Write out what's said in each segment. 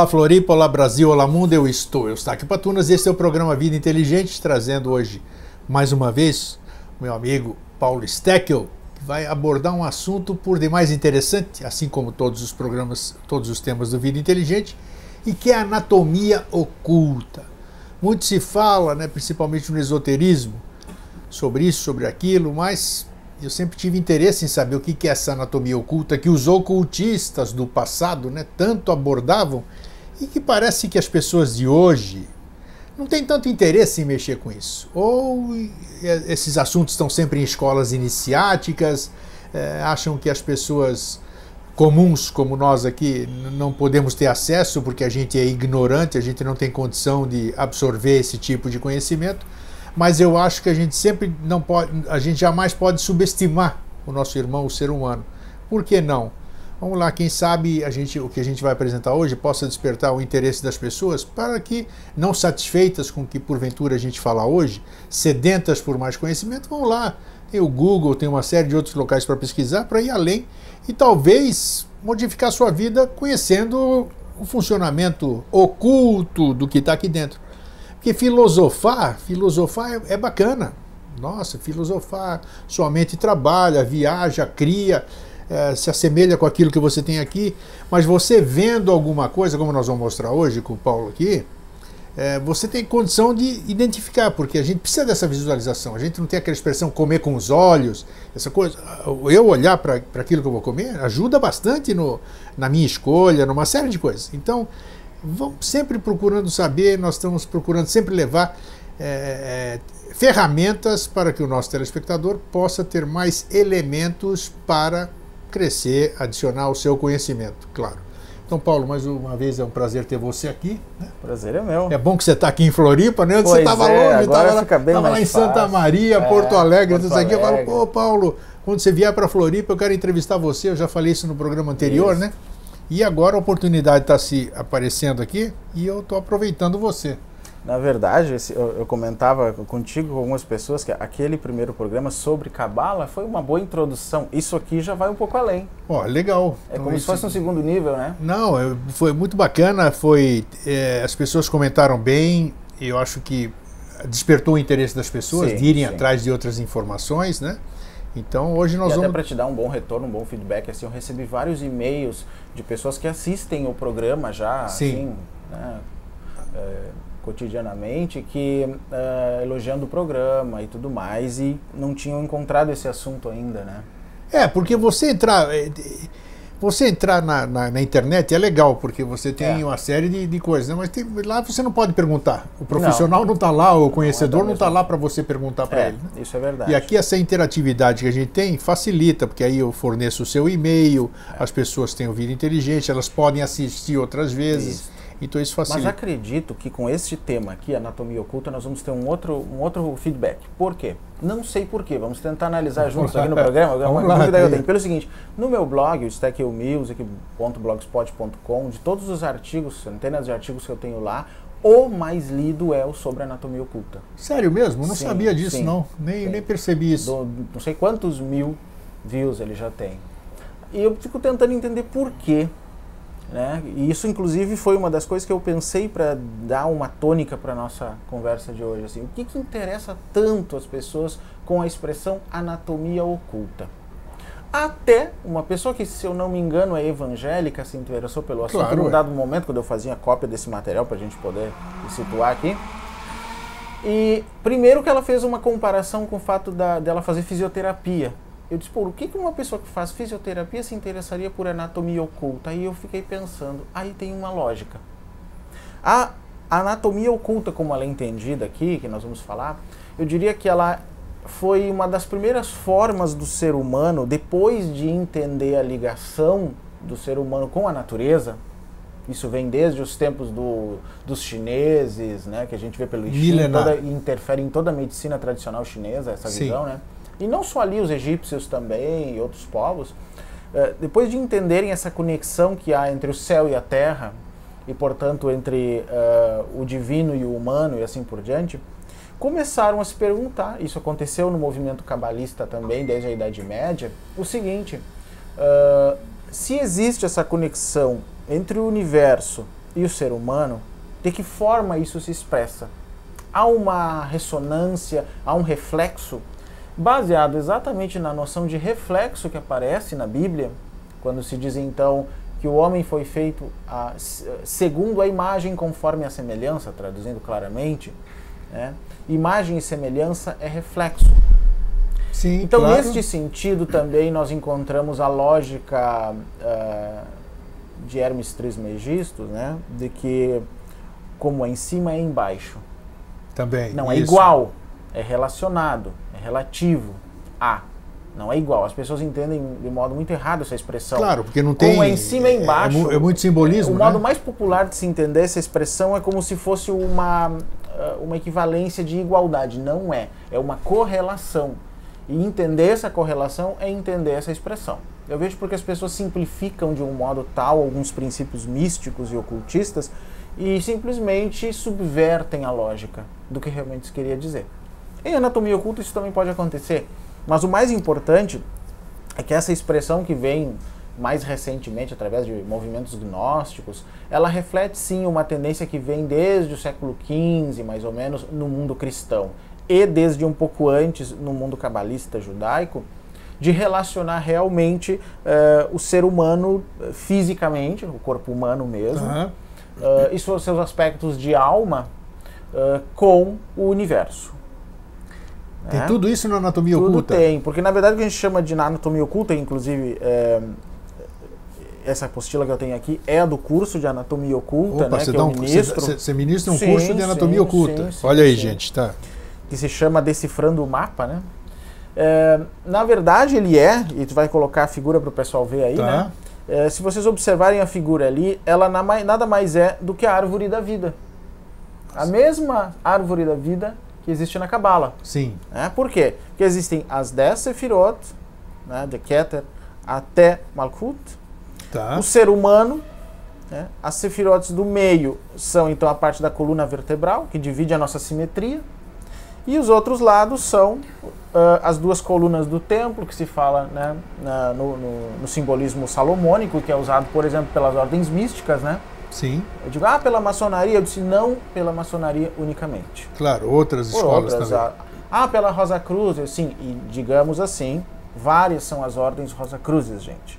Olá Floripa, olá Brasil, olá mundo, eu estou, eu estou aqui Patunas, esse é o programa Vida Inteligente, trazendo hoje, mais uma vez, meu amigo Paulo Steckel, que vai abordar um assunto por demais interessante, assim como todos os programas, todos os temas do Vida Inteligente, e que é a anatomia oculta. Muito se fala, né, principalmente no esoterismo, sobre isso, sobre aquilo, mas eu sempre tive interesse em saber o que é essa anatomia oculta que os ocultistas do passado né, tanto abordavam e que parece que as pessoas de hoje não têm tanto interesse em mexer com isso. Ou esses assuntos estão sempre em escolas iniciáticas, é, acham que as pessoas comuns como nós aqui não podemos ter acesso porque a gente é ignorante, a gente não tem condição de absorver esse tipo de conhecimento mas eu acho que a gente sempre não pode, a gente jamais pode subestimar o nosso irmão, o ser humano. Por que não? Vamos lá, quem sabe a gente, o que a gente vai apresentar hoje possa despertar o interesse das pessoas para que, não satisfeitas com o que porventura a gente fala hoje, sedentas por mais conhecimento, vão lá. Tem o Google, tem uma série de outros locais para pesquisar, para ir além e talvez modificar sua vida conhecendo o funcionamento oculto do que está aqui dentro. Porque filosofar, filosofar é, é bacana. Nossa, filosofar, sua mente trabalha, viaja, cria, é, se assemelha com aquilo que você tem aqui, mas você vendo alguma coisa, como nós vamos mostrar hoje com o Paulo aqui, é, você tem condição de identificar, porque a gente precisa dessa visualização. A gente não tem aquela expressão comer com os olhos, essa coisa. Eu olhar para aquilo que eu vou comer ajuda bastante no, na minha escolha, numa série de coisas. Então, vamos sempre procurando saber, nós estamos procurando sempre levar é, é, ferramentas para que o nosso telespectador possa ter mais elementos para crescer, adicionar o seu conhecimento, claro. Então, Paulo, mais uma vez é um prazer ter você aqui. Né? Prazer é meu. É bom que você está aqui em Floripa, né? Antes você estava é, longe, estava lá, lá, em Santa Maria, é, Porto Alegre, Porto Alegre. aqui. Eu falo, pô, Paulo, quando você vier para Floripa, eu quero entrevistar você. Eu já falei isso no programa anterior, isso. né? E agora a oportunidade está se aparecendo aqui e eu estou aproveitando você. Na verdade, eu comentava contigo com algumas pessoas que aquele primeiro programa sobre Cabala foi uma boa introdução. Isso aqui já vai um pouco além. Ó, oh, legal. É como então, se fosse um segundo nível, né? Não, foi muito bacana. Foi é, as pessoas comentaram bem. Eu acho que despertou o interesse das pessoas sim, de irem sim. atrás de outras informações, né? Então hoje nós e vamos. Até para te dar um bom retorno, um bom feedback, assim, eu recebi vários e-mails de pessoas que assistem o programa já, Sim. assim, né, é, cotidianamente, que é, elogiando o programa e tudo mais, e não tinham encontrado esse assunto ainda, né? É, porque você entrar. É, você entrar na, na, na, internet é legal, porque você tem é. uma série de, de coisas, né? mas tem, lá você não pode perguntar. O profissional não está lá, o conhecedor não está tá lá para você perguntar para é, ele. Né? Isso é verdade. E aqui essa interatividade que a gente tem facilita, porque aí eu forneço o seu e-mail, é. as pessoas têm o vídeo inteligente, elas podem assistir outras vezes. Isso. Então isso facilita. Mas acredito que com este tema aqui, anatomia oculta, nós vamos ter um outro, um outro feedback. Por quê? Não sei por quê. Vamos tentar analisar juntos aqui no programa. Vamos uma lá, dúvida que eu tenho. Pelo seguinte, no meu blog, o stackillmusic.blogspot.com, de todos os artigos, centenas de artigos que eu tenho lá, o mais lido é o sobre anatomia oculta. Sério mesmo? Não sim, sabia disso, sim, não. Nem, nem percebi isso. Do, não sei quantos mil views ele já tem. E eu fico tentando entender por quê né? E isso, inclusive, foi uma das coisas que eu pensei para dar uma tônica para a nossa conversa de hoje. Assim, o que, que interessa tanto as pessoas com a expressão anatomia oculta? Até uma pessoa que, se eu não me engano, é evangélica, se interessou pelo assunto claro, num é. dado momento, quando eu fazia cópia desse material para a gente poder situar aqui. E primeiro que ela fez uma comparação com o fato da, dela fazer fisioterapia. Eu disse, o que uma pessoa que faz fisioterapia se interessaria por anatomia oculta? Aí eu fiquei pensando, aí tem uma lógica. A anatomia oculta, como ela é entendida aqui, que nós vamos falar, eu diria que ela foi uma das primeiras formas do ser humano, depois de entender a ligação do ser humano com a natureza, isso vem desde os tempos do, dos chineses, né, que a gente vê pelo Xing, toda, interfere em toda a medicina tradicional chinesa, essa Sim. visão, né? E não só ali os egípcios também e outros povos, eh, depois de entenderem essa conexão que há entre o céu e a terra, e portanto entre uh, o divino e o humano e assim por diante, começaram a se perguntar, isso aconteceu no movimento cabalista também, desde a Idade Média, o seguinte: uh, se existe essa conexão entre o universo e o ser humano, de que forma isso se expressa? Há uma ressonância, há um reflexo, baseado exatamente na noção de reflexo que aparece na Bíblia, quando se diz então que o homem foi feito a, segundo a imagem conforme a semelhança, traduzindo claramente, né? imagem e semelhança é reflexo. Sim, então, claro. neste sentido, também nós encontramos a lógica uh, de Hermes Trismegisto, né? de que como é em cima é embaixo. Também. Não é isso. é igual, é relacionado, é relativo a. Não é igual. As pessoas entendem de modo muito errado essa expressão. Claro, porque não tem. Como é em cima e embaixo. É, é, muito simbolismo. O né? modo mais popular de se entender essa expressão é como se fosse uma, uma equivalência de igualdade. Não é. É uma correlação. E entender essa correlação é entender essa expressão. Eu vejo porque as pessoas simplificam de um modo tal alguns princípios místicos e ocultistas e simplesmente subvertem a lógica do que realmente se queria dizer. Em anatomia oculta isso também pode acontecer, mas o mais importante é que essa expressão que vem mais recentemente através de movimentos gnósticos, ela reflete sim uma tendência que vem desde o século XV, mais ou menos, no mundo cristão e desde um pouco antes no mundo cabalista judaico, de relacionar realmente uh, o ser humano uh, fisicamente, o corpo humano mesmo, Uhum. uh, e seus seus aspectos de alma com o universo. Tem né? tudo isso na anatomia Tudo oculta? tem, porque na verdade o que a gente chama de anatomia oculta, inclusive é, essa apostila que eu tenho aqui é do curso de anatomia oculta, Opa, né, você, que eu um, ministro, você, ministra um Sim, curso de anatomia sim, oculta. sim, Olha aí, gente, tá. que se chama Decifrando o Mapa, né? É, na verdade ele é, e tu vai colocar a figura para o pessoal ver aí, Tá. né? É, se vocês observarem a figura ali, ela nada mais é do que a árvore da vida. A mesma árvore da vida que existe na Cabala. Sim. Né? Por quê? Porque existem as 10 Sefirot, né, de Keter até Malkut, Tá. o ser humano, né, as Sefirotes do meio são então a parte da coluna vertebral, que divide a nossa simetria, e os outros lados são ah, as duas colunas do templo, que se fala né, na- no, no- no simbolismo salomônico, que é usado, por exemplo, pelas ordens místicas. Né? Sim. Eu digo, ah, pela maçonaria? Eu disse, não pela maçonaria unicamente. Claro, outras Por escolas outras, também. ah, ah, pela Rosa Cruz, sim, e digamos assim, várias são as ordens Rosa Cruzes, gente.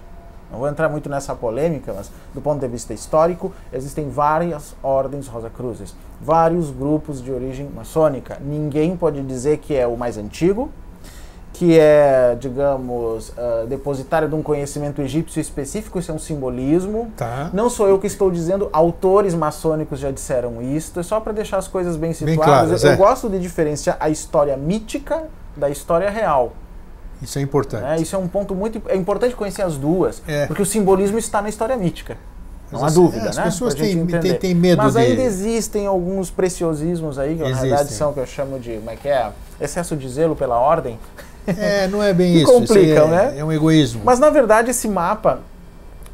Não vou entrar muito nessa polêmica, mas do ponto de vista histórico, existem várias ordens Rosa Cruzes, vários grupos de origem maçônica. Ninguém pode dizer que é o mais antigo, que é, digamos, ah, depositário de um conhecimento egípcio específico, isso é um simbolismo. Tá. Não sou eu que estou dizendo, autores maçônicos já disseram isso, é só para deixar as coisas bem situadas. claras, eu é. gosto de diferenciar a história mítica da história real. Isso é importante. né? Isso é um ponto muito. É importante conhecer as duas, É. porque o simbolismo está na história mítica. Não há As- dúvida, é, as né? pessoas Pra gente têm- têm- têm medo Mas de- ainda existem alguns preciosismos aí, que na Existem. verdade são o que eu chamo de. Como é que é? Excesso de zelo pela ordem. É, não é bem isso. isso complicam, é, né? É um egoísmo. Mas na verdade esse mapa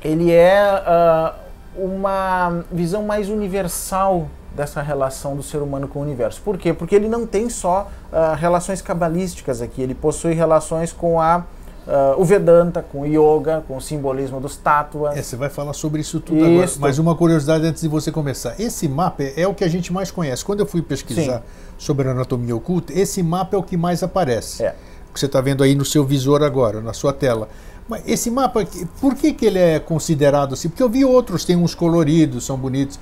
ele é ah, uma visão mais universal dessa relação do ser humano com o universo. Por quê? Porque ele não tem só ah, relações cabalísticas aqui, ele possui relações com a, ah, o Vedanta, com o Yoga, com o simbolismo dos tátuas. É, você vai falar sobre isso tudo Isso. agora. Mas uma curiosidade antes de você começar. Esse mapa é, é o que a gente mais conhece. Quando eu fui pesquisar Sim. sobre anatomia oculta, esse mapa é o que mais aparece. É. Que você está vendo aí no seu visor agora, na sua tela. Mas esse mapa, por que, que ele é considerado assim? Porque eu vi outros, tem uns coloridos, são bonitos.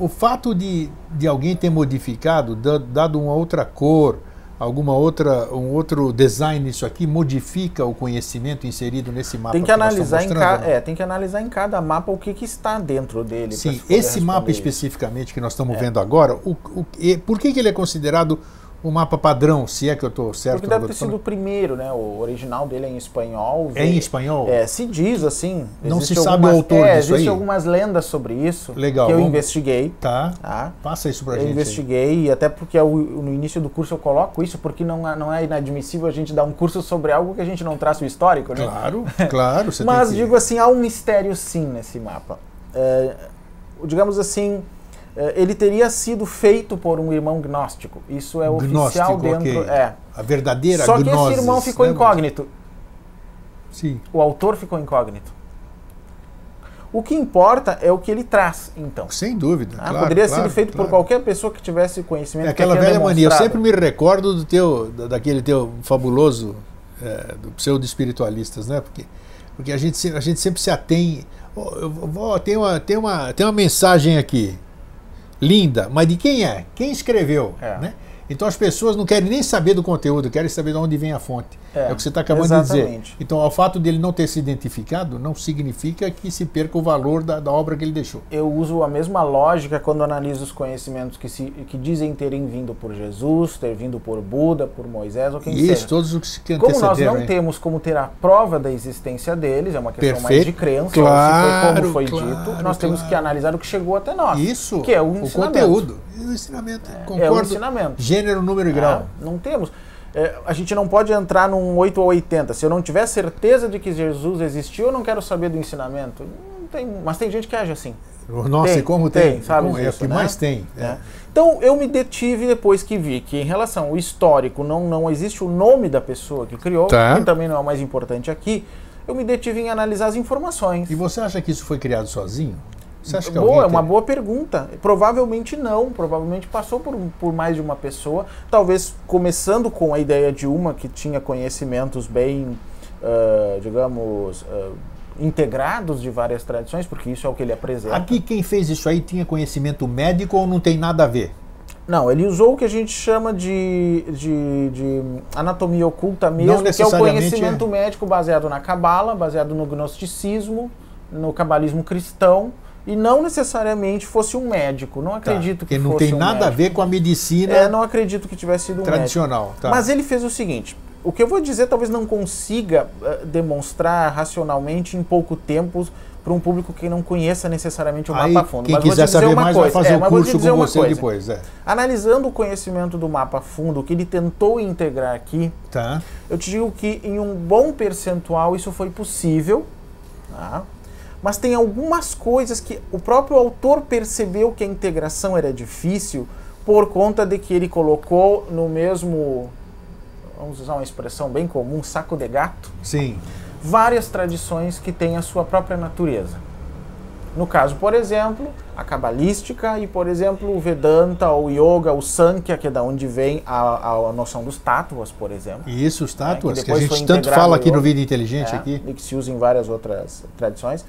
O fato de, de alguém ter modificado, da- dado uma outra cor, alguma outra, um outro design nisso aqui, modifica o conhecimento inserido nesse mapa. Tem que, estamos analisar em mostrando, ca... não? é, tem que analisar em cada mapa o que, que está dentro dele. Sim, esse mapa isso. especificamente que nós estamos vendo agora, o, o- e por que, que ele é considerado o mapa padrão, se é que eu estou certo? Porque deve ter eu sido o primeiro, né? O original dele é em espanhol. É em espanhol? É, se diz assim. Não se sabe algumas- o autor é, disso Existem algumas lendas sobre isso. Legal, Que eu vamos- investiguei. Tá, Tá? passa isso pra Eu gente. aí. investiguei, e até porque eu- no início do curso eu coloco isso, porque não, é- não é inadmissível a gente dar um curso sobre algo que a gente não traça o histórico, né? Claro, claro. Você Mas tem que... digo assim, há um mistério sim nesse mapa. É, digamos assim, é, ele teria sido feito por um irmão gnóstico. Isso é oficial Gnóstico, dentro. ok. É. A verdadeira Só que gnosis, esse irmão ficou né? incógnito. Sim. O autor ficou incógnito. O que importa é o que ele traz, então. Sem dúvida. Ah, claro, poderia claro, ser feito claro. por qualquer pessoa que tivesse conhecimento. É aquela que velha mania. Eu sempre me recordo do teu, da- daquele teu fabuloso é, do pseudo espiritualistas, né? Porque, porque a gente a gente sempre se atém. Ó, eu vou- tem uma tem uma tem uma mensagem aqui linda, mas de quem é? Quem escreveu? É. Né? Então as pessoas não querem nem saber do conteúdo, querem saber de onde vem a fonte. É, É, o que você está acabando de dizer. exatamente. Então, ao fato dele não ter se identificado, não significa que se perca o valor da, da obra que ele deixou. eu uso a mesma lógica quando analiso os conhecimentos que, se, que dizem terem vindo por Jesus, ter vindo por Buda, por Moisés ou quem Isso, seja. todos os que Como nós não hein? temos como ter a prova da existência deles, é uma questão mais Perfeito. de crença, Claro, se foi como foi claro, dito, nós temos claro. que analisar o que chegou até nós. Isso, que é o, o conteúdo. O ensinamento. É o Concordo. ensinamento. Gênero, número e grau. Ah, não temos. É, a gente não pode entrar num 8 ou 80. Se eu não tiver certeza de que Jesus existiu, eu não quero saber do ensinamento. Tem, mas tem gente que age assim. Nossa, Tem, e como tem, tem? sabe Como é o que né? mais tem. é. né? Então eu me detive depois que vi que em relação ao histórico não, não existe o nome da pessoa que criou, Tá. que também não é o mais importante aqui. Eu me detive em analisar as informações. E você acha que isso foi criado sozinho? Você acha que Boa, é uma boa pergunta. Provavelmente não, provavelmente passou por, por mais de uma pessoa. Talvez começando com a ideia de uma que tinha conhecimentos bem, ah, digamos, ah, integrados de várias tradições, porque isso é o que ele apresenta. Aqui quem fez isso aí tinha conhecimento médico ou não tem nada a ver? Não, ele usou o que a gente chama de, de, de anatomia oculta mesmo, que é o necessariamente conhecimento médico baseado na cabala, baseado no gnosticismo, no cabalismo cristão, e não necessariamente fosse um médico. Não acredito Tá, que não fosse tem um nada a médico. ver com a medicina É, não acredito que tivesse sido um médico. tradicional. Tá. Mas ele fez o seguinte: o que eu vou dizer talvez não consiga eh, demonstrar racionalmente em pouco tempo para um público que não conheça necessariamente o aí, mapa a fundo. quem mas vou quiser te dizer saber uma mais coisa. vai fazer é, o mas vou te curso dizer com uma você coisa. depois. É. Analisando o conhecimento do mapa a fundo, o que ele tentou integrar aqui, Tá. eu te digo que em um bom percentual isso foi possível, tá? Mas tem algumas coisas que o próprio autor percebeu que a integração era difícil por conta de que ele colocou no mesmo, vamos usar uma expressão bem comum, saco de gato, Sim. várias tradições que têm a sua própria natureza. No caso, por exemplo, a cabalística e, por exemplo, o Vedanta, o Yoga, o Sankhya, que é da onde vem a, a noção dos tátuas, por exemplo. Isso, os tátuas, É, que que, a gente tanto fala aqui no. Vida Inteligente É, aqui. E que se usa em várias outras tradições.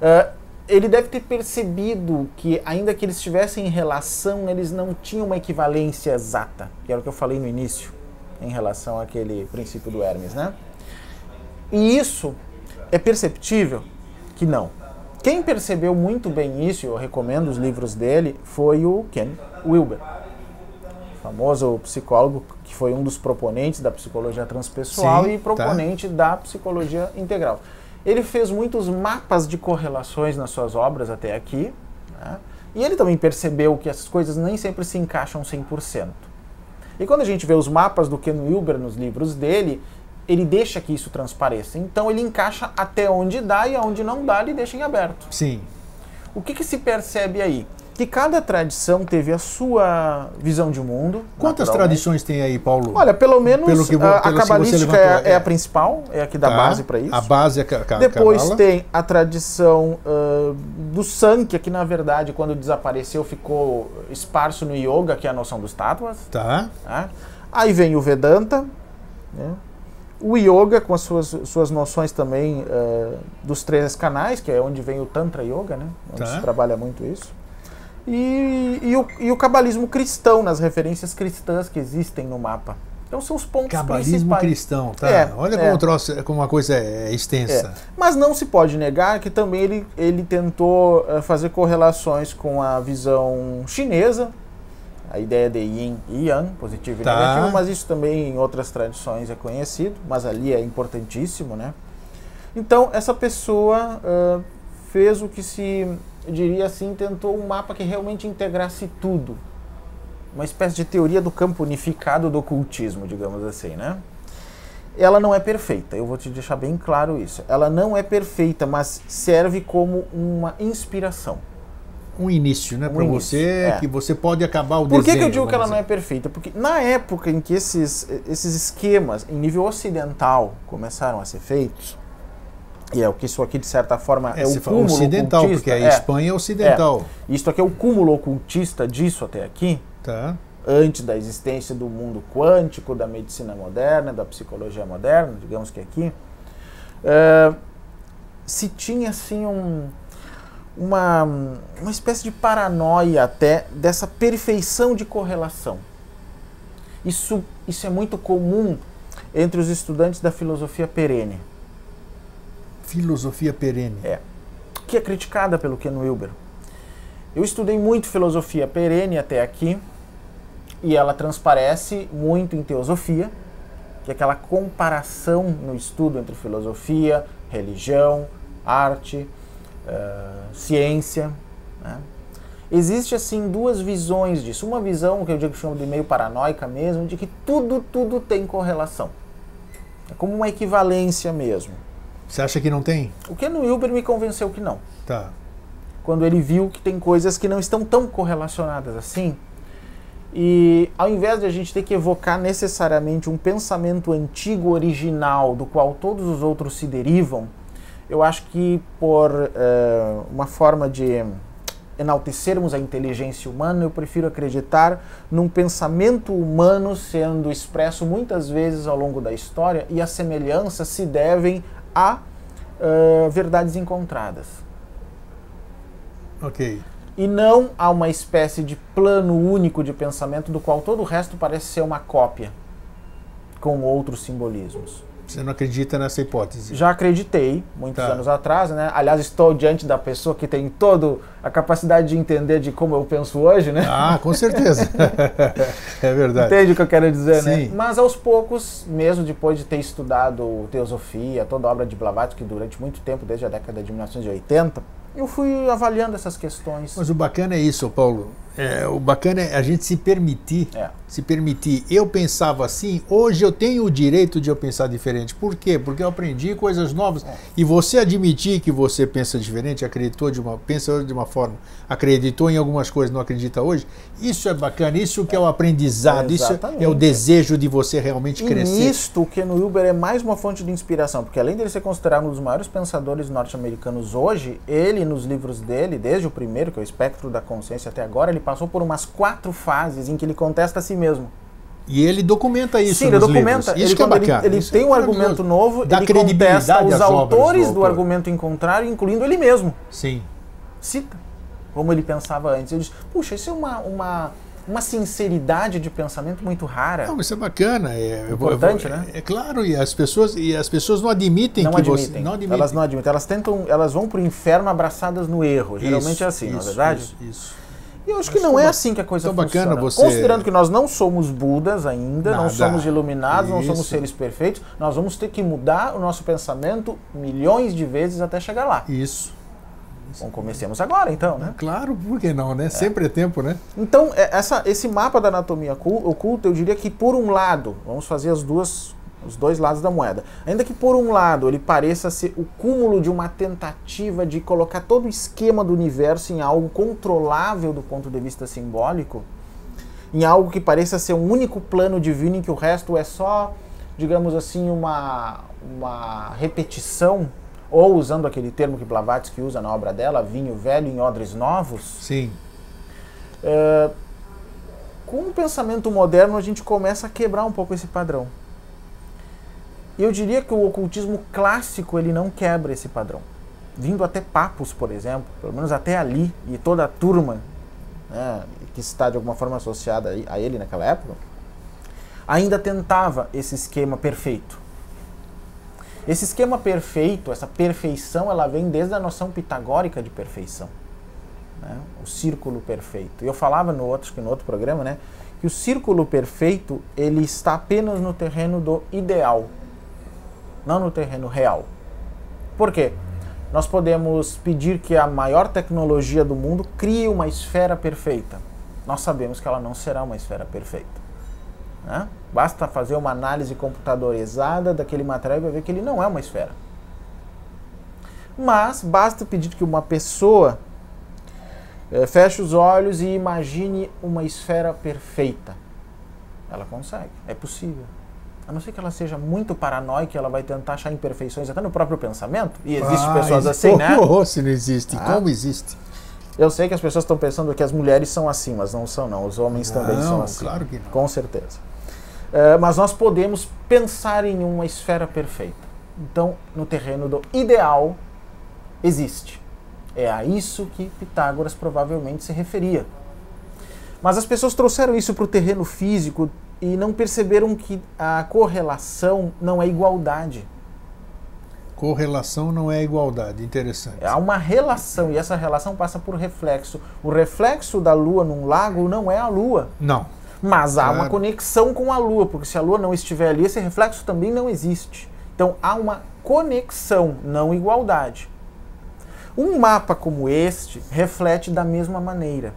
Ah, ele deve ter percebido que, ainda que eles estivessem em relação, eles não tinham uma equivalência exata, que era o que eu falei no início, em relação àquele princípio do Hermes, né? E isso é perceptível que não. Quem percebeu muito bem isso, eu recomendo os livros dele, foi o Ken Wilber, famoso psicólogo que foi um dos proponentes da psicologia transpessoal Sim, e tá. proponente da psicologia integral. Ele fez muitos mapas de correlações nas suas obras até aqui, né? e ele também percebeu que essas coisas nem sempre se encaixam 100%. E quando a gente vê os mapas do Ken Wilber nos livros dele, ele deixa que isso transpareça. Então ele encaixa até onde dá e aonde não dá, ele deixa em aberto. Sim. O que, que se percebe aí? Que cada tradição teve a sua visão de mundo. Quantas tradições tem aí, Paulo? Olha, pelo menos Pelo que a, a cabalística é, é é. a principal, é a que dá Tá. base para isso. A base é a Depois cabala. tem a tradição ah, do Sankhya, que na verdade, quando desapareceu, ficou esparso no Yoga, que é a noção dos tátuas. Tá. né? Aí vem o Vedanta, né? o Yoga, com as suas, suas noções também ah, dos três canais, que é onde vem o Tantra Yoga, né? onde Tá. se trabalha muito isso. E, e, o, e o cabalismo cristão, nas referências cristãs que existem no mapa. Então são os pontos Cabalismo principais. cristão, tá? É, Olha é. como, o troço, como uma coisa é extensa. É. Mas não se pode negar que também ele, ele tentou eh, fazer correlações com a visão chinesa, a ideia de yin e yang, positivo Tá. e negativo, mas isso também em outras tradições é conhecido, mas ali é importantíssimo, né? Então, essa pessoa ah, fez o que se diria assim, tentou um mapa que realmente integrasse tudo. Uma espécie de teoria do campo unificado do ocultismo, digamos assim, né? ela não é perfeita, eu vou te deixar bem claro isso. Ela não é perfeita, mas serve como uma inspiração. Um início, né? Um Para você, é. que você pode acabar o Por que, desenho. que eu digo que ela vamos não é perfeita? Porque na época em que esses, esses esquemas, em nível ocidental, começaram a ser feitos, E é o que isso aqui, de certa forma, é, É, o cúmulo ocidental, ocultista. porque a é, Espanha é ocidental. Isto aqui é o cúmulo ocultista disso até aqui, Tá? antes da existência do mundo quântico, da medicina moderna, da psicologia moderna, digamos que aqui. É, se tinha, assim, um, uma, uma espécie de paranoia até dessa perfeição de correlação. Isso, isso é muito comum entre os estudantes da filosofia perene. Filosofia perene. É. Que é criticada pelo Ken Wilber. Eu estudei muito filosofia perene até aqui, e ela transparece muito em teosofia, que é aquela comparação no estudo entre filosofia, religião, arte, eh, ciência. né? Existe assim duas visões disso. Uma visão que eu digo que chamo de meio paranoica mesmo, de que tudo, tudo tem correlação. É como uma equivalência mesmo. Você acha que não tem? O Ken Wilber me convenceu que não. Tá. Quando ele viu que tem coisas que não estão tão correlacionadas assim. E ao invés de a gente ter que evocar necessariamente um pensamento antigo original do qual todos os outros se derivam, eu acho que por eh, uma forma de enaltecermos a inteligência humana, eu prefiro acreditar num pensamento humano sendo expresso muitas vezes ao longo da história e as semelhanças se devem a eh, verdades encontradas Ok. e não a uma espécie de plano único de pensamento do qual todo o resto parece ser uma cópia com outros simbolismos. Você não acredita nessa hipótese? Já acreditei, muitos Tá. anos atrás, né? Aliás, estou diante da pessoa que tem toda a capacidade de entender de como eu penso hoje, né? Ah, com certeza. é verdade. Entende o que eu quero dizer, né? Sim. Mas aos poucos, mesmo depois de ter estudado teosofia, toda a obra de Blavatsky durante muito tempo, desde a década de 1980, eu fui avaliando essas questões. Mas o bacana é isso, Paulo. É, o bacana é a gente se permitir, É. se permitir. Eu pensava assim, hoje eu tenho o direito de eu pensar diferente. Por quê? Porque eu aprendi coisas novas. É. E você admitir que você pensa diferente, acreditou de uma, pensa de uma forma, acreditou em algumas coisas, não acredita hoje. Isso é bacana. Isso que é o aprendizado. Isso é- é o desejo de você realmente E crescer. nisto, o Ken Wilber é mais uma fonte de inspiração, porque além dele ser considerado um dos maiores pensadores norte-americanos hoje, ele, nos livros dele, desde o primeiro, que é o Espectro da Consciência, até agora, ele passou por umas quatro fases em que ele contesta a si mesmo. E ele documenta isso Sim, ele documenta. livros. Isso ele, que é quando ele- bacana. Ele, Isso tem é um argumento novo, Dá ele contesta os do autores do, autor. argumento em contrário, incluindo ele mesmo. Sim. Cita como ele pensava antes. Ele diz, puxa, isso é uma, uma, uma sinceridade de pensamento muito rara. Não, isso é bacana. É, eu vou- eu Importante, vou- né? É claro, e as pessoas, e as pessoas não admitem não que admitem. você. Não admitem. Elas não admitem. Elas tentam, elas vão pro inferno abraçadas no erro. Geralmente Isso, é assim, não é isso, verdade? Isso, isso. E eu acho que Acho não tão é assim que a coisa funciona. bacana você- Considerando que nós não somos Budas ainda, não Nada. somos iluminados, não somos Isso. seres perfeitos, nós vamos ter que mudar o nosso pensamento milhões de vezes até chegar lá. Isso. Bom, comecemos agora então, né? Claro, por que não, né? Sempre é tempo, né? Então, é, essa, esse mapa da anatomia ocu- oculta, eu diria que por um lado, vamos fazer as duas, os dois lados da moeda. Ainda que por um lado ele pareça ser o cúmulo de uma tentativa de colocar todo o esquema do universo em algo controlável do ponto de vista simbólico, em algo que pareça ser um único plano divino em que o resto é só, digamos assim, uma, uma repetição, ou usando aquele termo que Blavatsky usa na obra dela, vinho velho em odres novos. Sim. É, com o pensamento moderno, a gente começa a quebrar um pouco esse padrão. E eu diria que o ocultismo clássico ele não quebra esse padrão. Vindo até Papos, por exemplo, pelo menos até ali, e toda a turma né, que está de alguma forma associada a- ele naquela época, ainda tentava esse esquema perfeito. Esse esquema perfeito, essa perfeição, ela vem desde a noção pitagórica de perfeição né? o círculo perfeito. Eu falava no outro, no outro programa, né, que o círculo perfeito ele está apenas no terreno do ideal, não no terreno real. Por quê? Nós podemos pedir que a maior tecnologia do mundo crie uma esfera perfeita. Nós sabemos que ela não será uma esfera perfeita. né? Basta fazer uma análise computadorizada daquele material e vai ver que ele não é uma esfera. Mas basta pedir que uma pessoa eh, feche os olhos e imagine uma esfera perfeita. Ela consegue, é possível. A não ser que ela seja muito paranoica, ela vai tentar achar imperfeições até no próprio pensamento. E existem ah, pessoas assim, oh, né? Oh, se não existe, ah. como existe? Eu sei que as pessoas estão pensando que as mulheres são assim, mas não são, não. Os homens não, também são assim. Claro que não. Com certeza. Uh, mas nós podemos pensar em uma esfera perfeita. Então, no terreno do ideal, existe. É a isso que Pitágoras provavelmente se referia. Mas as pessoas trouxeram isso para o terreno físico e não perceberam que a correlação não é igualdade. Correlação não é igualdade, interessante. Há uma relação e essa relação passa por reflexo. O reflexo da Lua num lago não é a Lua. Não. Mas há claro. uma conexão com a Lua, porque se a Lua não estiver ali, esse reflexo também não existe. Então há uma conexão, não igualdade. Um mapa como este reflete da mesma maneira.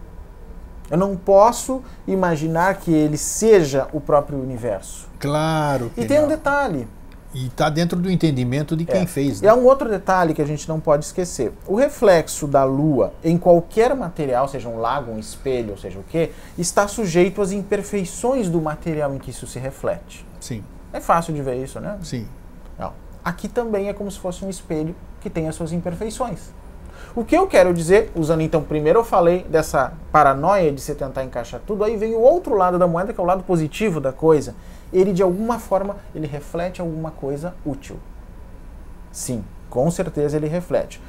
Eu não posso imaginar que ele seja o próprio universo. Claro. e tem não. um detalhe. E está dentro do entendimento de quem é. fez. Né? E há um outro detalhe que a gente não pode esquecer. O reflexo da Lua em qualquer material, seja um lago, um espelho, ou seja o que, está sujeito às imperfeições do material em que isso se reflete. Sim. É fácil de ver isso, né? Sim. Não. Aqui também é como se fosse um espelho que tem as suas imperfeições. O que eu quero dizer, usando então, primeiro eu falei dessa paranoia de se tentar encaixar tudo, aí vem o outro lado da moeda, que é o lado positivo da coisa. Ele, de alguma forma, ele reflete alguma coisa útil. Sim, com certeza ele reflete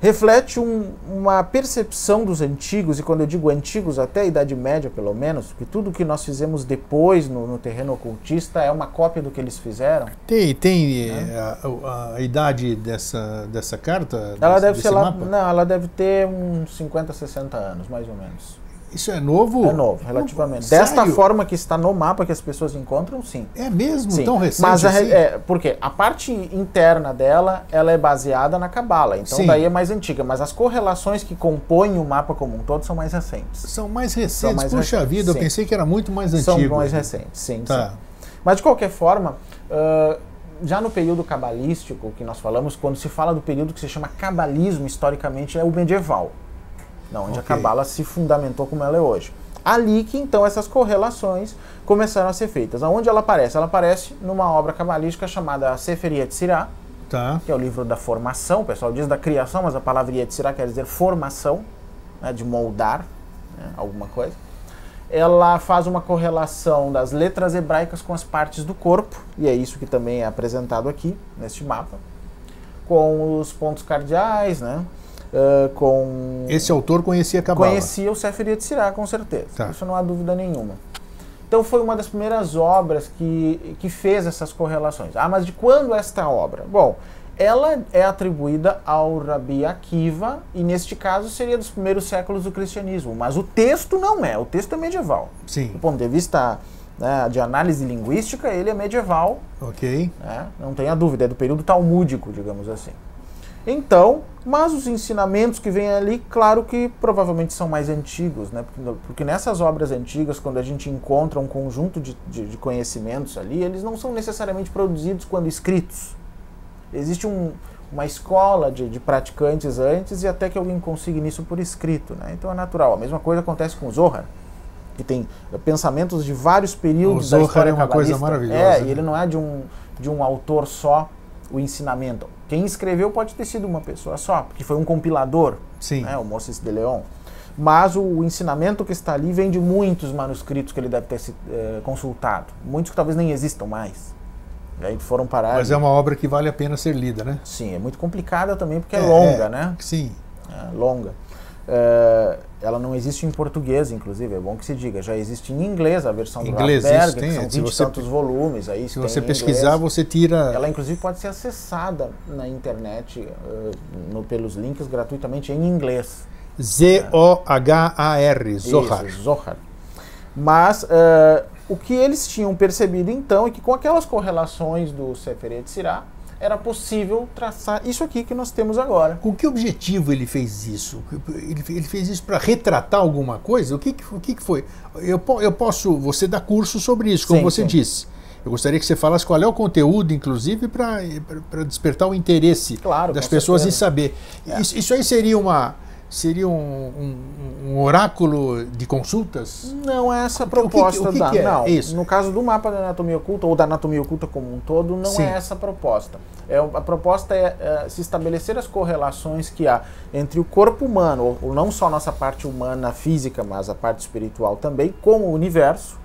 reflete um, uma percepção dos antigos, e quando eu digo antigos, até a Idade Média pelo menos, que tudo que nós fizemos depois no, no terreno ocultista é uma cópia do que eles fizeram. Tem, tem né? a, a, idade dessa, dessa carta? Ela desse, deve ser lá, não, ela deve ter uns 50, 60 anos, mais ou menos. Isso é novo? É novo, relativamente. Desta forma que está no mapa que as pessoas encontram, sim. É mesmo? Sim. Tão recente Mas a, assim? é, porque a parte interna dela, ela é baseada na Cabala. Então sim. daí é mais antiga. Mas as correlações que compõem o mapa como um todo são mais recentes. São mais recentes? São mais Puxa recentes. vida, sim. eu pensei que era muito mais antigo. São mais recentes, sim. Tá. Mas de qualquer forma... Uh, já no período cabalístico que nós falamos, quando se fala do período que se chama cabalismo, historicamente é o medieval não, onde okay. a Cabala se fundamentou como ela é hoje. Ali que então essas correlações começaram a ser feitas. Aonde ela aparece? Ela aparece numa obra cabalística chamada Sefer Yetzirah, tá. que é o livro da formação. O pessoal diz da criação, mas a palavra Yetzirah quer dizer formação, né, de moldar né, alguma coisa. Ela faz uma correlação das letras hebraicas com as partes do corpo, e é isso que também é apresentado aqui neste mapa, com os pontos cardeais, né? Uh, com... Esse autor conhecia Cabala? Conhecia o Sefer Yetzirah, com certeza. Tá. Isso não há dúvida nenhuma. Então foi uma das primeiras obras que, que fez essas correlações. Ah, mas de quando esta obra? Bom, ela é atribuída ao Rabi Akiva e neste caso seria dos primeiros séculos do cristianismo, mas o texto não é, o texto é medieval. Sim. Do ponto de vista né, de análise linguística, ele é medieval. Ok. Né, não tenha dúvida, é do período talmúdico, digamos assim. Então, mas os ensinamentos que vêm ali, claro que provavelmente são mais antigos, né? Porque, porque nessas obras antigas, quando a gente encontra um conjunto de, de, de, conhecimentos ali, eles não são necessariamente produzidos quando escritos. Existe um, uma escola de, de, praticantes antes e até que alguém consiga isso por escrito, né? Então é natural. A mesma coisa acontece com o Zohar, que tem pensamentos de vários períodos o da história é uma coisa maravilhosa. É, né? e ele não é de um, de um autor só o ensinamento. Quem escreveu pode ter sido uma pessoa só, porque foi um compilador, Sim. Né, o Moses de Leon. Mas o, o, ensinamento que está ali vem de muitos manuscritos que ele deve ter é, consultado. Muitos que talvez nem existam mais. E aí foram parar. Mas é uma obra que vale a pena ser lida, né? Sim, é muito complicada também porque é, é longa, é, né? Sim. É longa. Ela não existe em português, inclusive, é bom que se diga. Já existe em inglês a versão inglês, do tem, que são 20 você, tantos volumes. Aí se você pesquisar, você tira... Ela, inclusive, pode ser acessada na internet uh, no, pelos links gratuitamente em inglês. Z-O-H-A-R, Zohar. Isso, Zohar. Mas uh, o que eles tinham percebido, então, é que com aquelas correlações do Seferet Sirah, era possível traçar isso aqui que nós temos agora. Com que objetivo ele fez isso? Ele, fez isso para retratar alguma coisa? O que, o que foi? Eu, eu posso, você dá curso sobre isso, como sim, você sim. disse. Eu gostaria que você falasse qual é o conteúdo, inclusive, para despertar o interesse claro, das pessoas certeza. em saber. É. Isso, isso, aí seria uma seria um, um, um, oráculo de consultas? Não é essa a proposta o que, o que da. Que é não, isso? no caso do mapa da anatomia oculta ou da anatomia oculta como um todo, não Sim. é essa a proposta. É, a proposta é, é, se estabelecer as correlações que há entre o corpo humano, ou, ou não só a nossa parte humana física, mas a parte espiritual também, com o universo,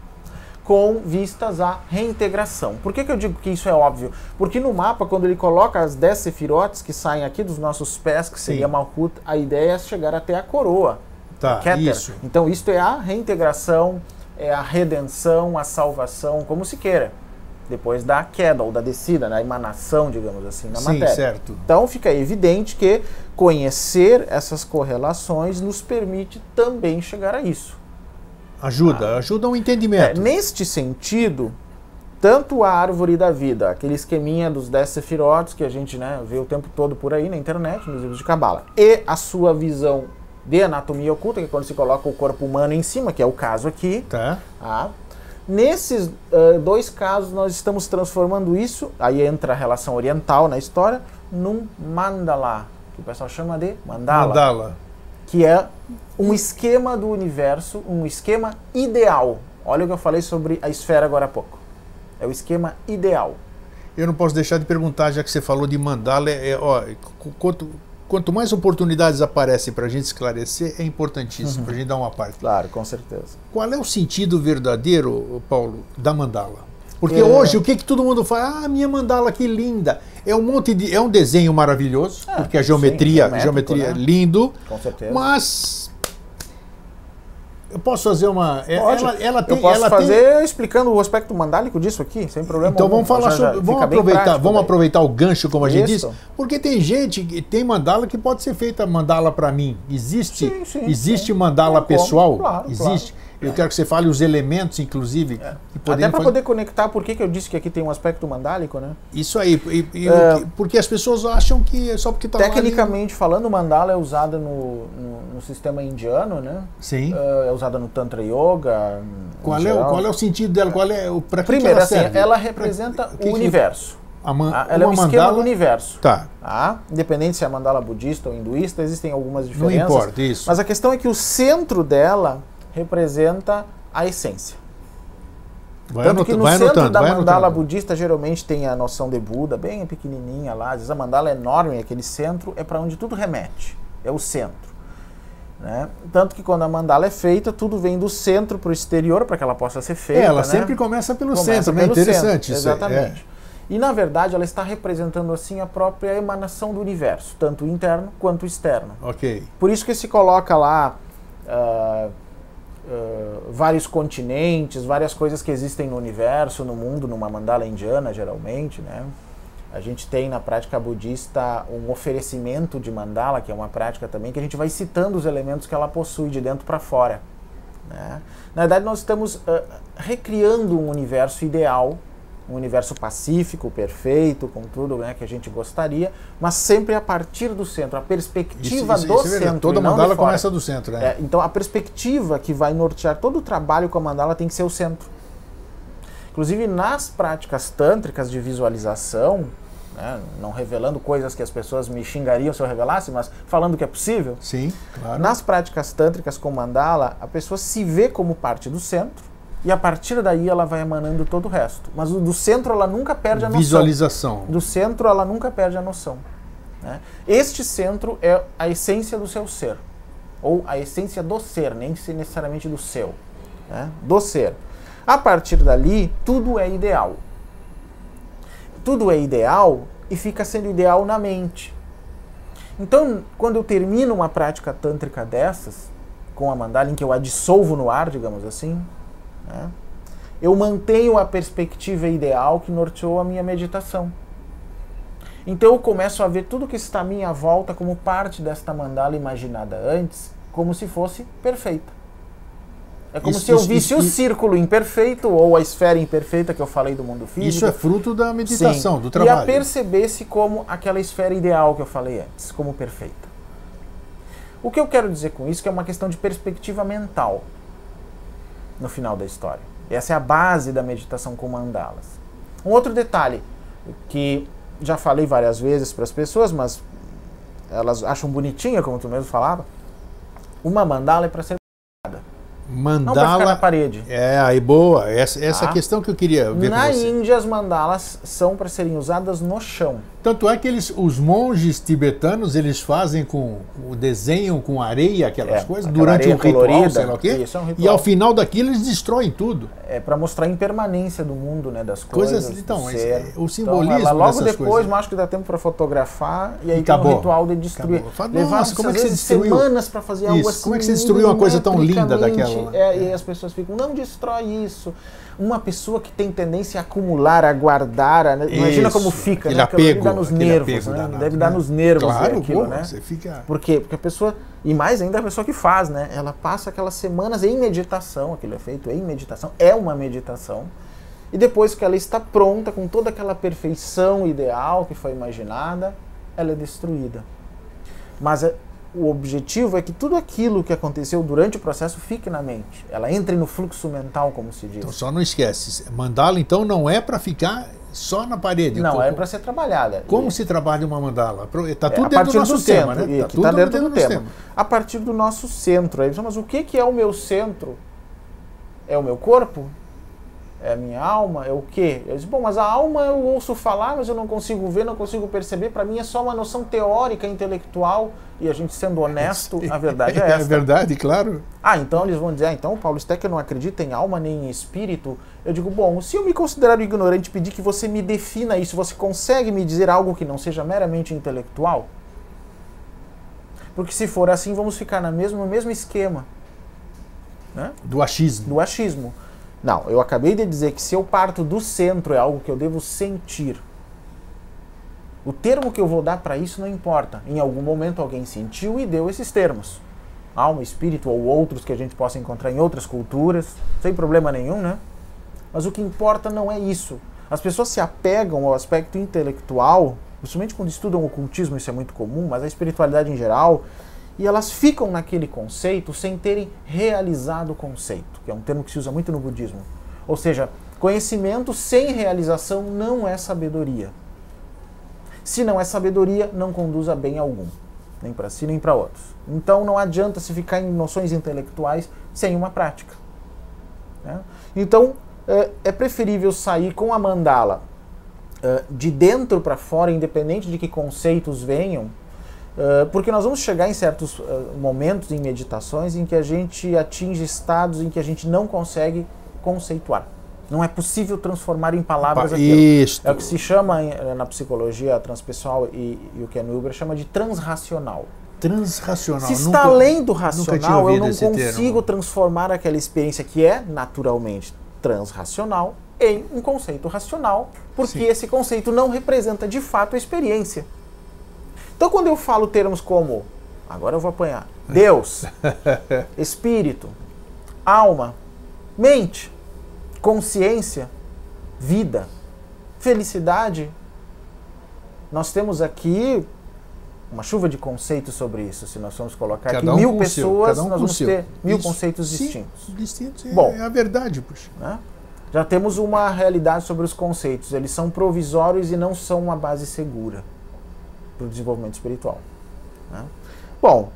com vistas à reintegração. Por que, que eu digo que isso é óbvio? Porque no mapa, quando ele coloca as 10 sefirotes que saem aqui dos nossos pés, que seria Sim. Malkut, a ideia é chegar até a coroa. Tá, Keter. isso. Então, isto é a reintegração, é a redenção, a salvação, como se queira. Depois da queda ou da descida, da emanação, digamos assim, na Sim, matéria. certo. Então fica evidente que conhecer essas correlações nos permite também chegar a isso. Ajuda, ajuda o É, entendimento. neste sentido, tanto a árvore da vida, aquele esqueminha dos 10 sefirotes que a gente né, vê o tempo todo por aí na internet, nos livros de Cabala, e a sua visão de anatomia oculta, que é quando se coloca o corpo humano em cima, que é o caso aqui, Tá? Tá? Nesses ah, dois casos, nós estamos transformando isso, aí entra a relação oriental na história, num mandala, que o pessoal chama de mandala, Mandala. Que é um esquema do universo, um esquema ideal. Olha o que eu falei sobre a esfera agora há pouco. É o esquema ideal. Eu não posso deixar de perguntar, já que você falou de mandala, é, ó, qu- quanto, quanto mais oportunidades aparecem para a gente esclarecer, é importantíssimo, para a gente dar uma parte. Claro, com certeza. Qual é o sentido verdadeiro, Paulo, da mandala? Porque É. hoje o que, que todo mundo fala? Ah, minha mandala que linda. É um monte de. É um desenho maravilhoso, É, porque a sim, geometria, geométrico, geometria é né? lindo, Com certeza. mas. Eu posso fazer uma. é- Pode. Ela, ela tem. eu posso ela tem- fazer explicando o aspecto mandálico disso aqui, sem problema Então algum. vamos falar Já- sobre, vamos aproveitar, vamos daí. aproveitar o gancho como a gente diz, porque tem gente que tem mandala que pode ser feita mandala para mim. Existe, Sim, sim, existe sim. mandala Tem como, pessoal? claro, existe. Eu quero que você fale os elementos, inclusive, que Até para poder conectar por que que eu disse que aqui tem um aspecto mandálico, né? Isso aí, e- e É. que- porque as pessoas acham que é só porque está lá. Tecnicamente falando, o mandala é usada no, no, no sistema indiano, né? Sim. É é usada no Tantra Yoga. Qual é, o, geral. qual é o sentido dela? Qual é o para que que Primeiro, ela assim, serve? ela Pra- representa que o que- universo. A man- tá? Ela é um uma esquema mandala- do universo. Tá, Tá? Independente se é mandala budista ou hinduísta, existem algumas não diferenças. importa isso. Mas a questão é que o centro dela representa a essência. vai Tanto que no vai centro anotando, da mandala anotando. budista geralmente tem a noção de Buda, bem pequenininha lá. Às vezes a mandala é enorme, aquele centro é para onde tudo remete. É o centro. Né? Tanto que quando a mandala é feita, tudo vem do centro para o exterior para que ela possa ser feita. É, ela né? sempre começa pelo Começa centro, né? pelo Interessante centro, isso aí, é. Exatamente. E na verdade ela está representando assim a própria emanação do universo, tanto o interno quanto o externo. É, ok. Por isso que se coloca lá ah, vários continentes, várias coisas que existem no universo, no mundo, numa mandala indiana, geralmente, né? A gente tem na prática budista um oferecimento de mandala, que é uma prática também, que a gente vai citando os elementos que ela possui de dentro para fora. né? Na verdade, nós estamos ah, recriando um universo ideal, um universo pacífico, perfeito, com tudo né, que a gente gostaria, mas sempre a partir do centro, a perspectiva Isso- isso- do isso é centro. Toda mandala começa do centro, né? É, então a perspectiva que vai nortear todo o trabalho com a mandala tem que ser o centro. Inclusive nas práticas tântricas de visualização, né, não revelando coisas que as pessoas me xingariam se eu revelasse, mas falando que é possível, Sim, claro. nas práticas tântricas com mandala, a pessoa se vê como parte do centro e a partir daí ela vai emanando todo o resto. Mas o do centro ela nunca perde a noção. Visualização. Do centro ela nunca perde a noção. né? Este centro é a essência do seu ser, ou a essência do ser, nem necessariamente do seu, né? do ser. A partir dali, tudo é ideal. Tudo é ideal e fica sendo ideal na mente. Então, quando eu termino uma prática tântrica dessas, com a mandala, em que eu a dissolvo no ar, digamos assim, né, eu mantenho a perspectiva ideal que norteou a minha meditação. Então eu começo a ver tudo que está à minha volta como parte desta mandala imaginada antes, como se fosse perfeita. É como Isso- se eu visse isso- o círculo imperfeito ou a esfera imperfeita que eu falei do mundo físico. Isso é fruto da meditação, Sim. do E a trabalho. perceber-se como aquela esfera ideal que eu falei antes, como perfeita. O que eu quero dizer com isso que é uma questão de perspectiva mental no final da história. Essa é a base da meditação com mandalas. Um outro detalhe que já falei várias vezes para as pessoas, mas elas acham bonitinha, como tu mesmo falava, Uma mandala é para ser mandala. Para ficar na parede. É, aí boa. Essa, essa Tá. questão que eu queria ver Na com você. Índia, as mandalas são para serem usadas no chão. Tanto é que eles, os monges tibetanos, eles fazem com, desenham com areia aquelas É, coisas durante um ritual, colorida. sei lá o quê. É um E ao final daquilo eles destroem tudo. É para mostrar a impermanência do mundo, né, das Coisas- coisas. então, é o simbolismo Então, logo depois, mas acho que dá tempo para fotografar e aí tem um ritual de destruir. Levar nossa, como é que você destruiu? semanas para fazer algo Isso, assim. como é que você destruiu uma coisa tão linda daquela, né? É, e as pessoas ficam, não destrói isso. Uma pessoa que tem tendência a acumular, a guardar, a- imagina Isso, como fica, aquele né? Apego, dá nos aquele nervos, né? danado, Deve né? dar nos nervos Claro, aquilo, pô, né? você fica... Por quê? Porque a pessoa, e mais ainda a pessoa que faz, né? Ela passa aquelas semanas em meditação, aquilo é feito em meditação, é uma meditação. E depois que ela está pronta, com toda aquela perfeição ideal que foi imaginada, ela é destruída. Mas é- o objetivo é que tudo aquilo que aconteceu durante o processo fique na mente. Ela entre no fluxo mental, como se diz. Então só não esquece. Mandala, então, não é para ficar só na parede. Não, Co- é para ser trabalhada. Como E- se trabalha uma mandala? Está É, tudo a dentro do nosso tema, centro, né? e Tá aqui tudo tá dentro do nosso tema. A partir do nosso centro. Aí, mas o que, que é o meu centro? É o meu corpo? É a minha alma? É o quê? Eu disse, bom, mas a alma eu ouço falar, mas eu não consigo ver, não consigo perceber. Para mim é só uma noção teórica, intelectual. E a gente sendo honesto, a verdade é É essa. verdade, claro. Ah, então eles vão dizer, ah, então o Paulo Stecker não acredita em alma nem em espírito. Eu digo, bom, se eu me considerar ignorante e pedir que você me defina isso, você consegue me dizer algo que não seja meramente intelectual? Porque se for assim, vamos ficar na mesma, no mesmo esquema né? Do achismo. do achismo. Não, eu acabei de dizer que se eu parto do centro é algo que eu devo sentir. O termo que eu vou dar para isso não importa. Em algum momento alguém sentiu e deu esses termos. Alma, espírito ou outros que a gente possa encontrar em outras culturas, sem problema nenhum, né? Mas o que importa não é isso. As pessoas se apegam ao aspecto intelectual, principalmente quando estudam ocultismo, isso é muito comum, mas a espiritualidade em geral, e elas ficam naquele conceito sem terem realizado o conceito, que é um termo que se usa muito no budismo. Ou seja, conhecimento sem realização não é sabedoria. Se não é sabedoria, não conduz a bem algum, nem para si nem para outros. Então não adianta se ficar em noções intelectuais sem uma prática. né? Então é, é preferível sair com a mandala é, de dentro para fora, independente de que conceitos venham, porque nós vamos chegar em certos é, momentos em meditações em que a gente atinge estados em que a gente não consegue conceituar. Não é possível transformar em palavras aquilo. Isto. É o que se chama em- na psicologia transpessoal e, e o Ken Wilber chama de transracional. Transracional. Se está Nunca- além do racional, eu não consigo termo. transformar aquela experiência que é naturalmente transracional em um conceito racional, porque Sim. esse conceito não representa de fato a experiência. Então, quando eu falo termos como, agora eu vou apanhar, Deus, espírito, alma, mente, consciência, vida, felicidade, nós temos aqui uma chuva de conceitos sobre isso. Se nós formos colocar Cada aqui um mil pessoas, um nós vamos seu. ter mil Isso. conceitos Sim, distintos. Distintos. É, Bom. é a verdade, puxa. né? Já temos uma realidade sobre os conceitos. Eles são provisórios e não são uma base segura para o desenvolvimento espiritual. né? Bom,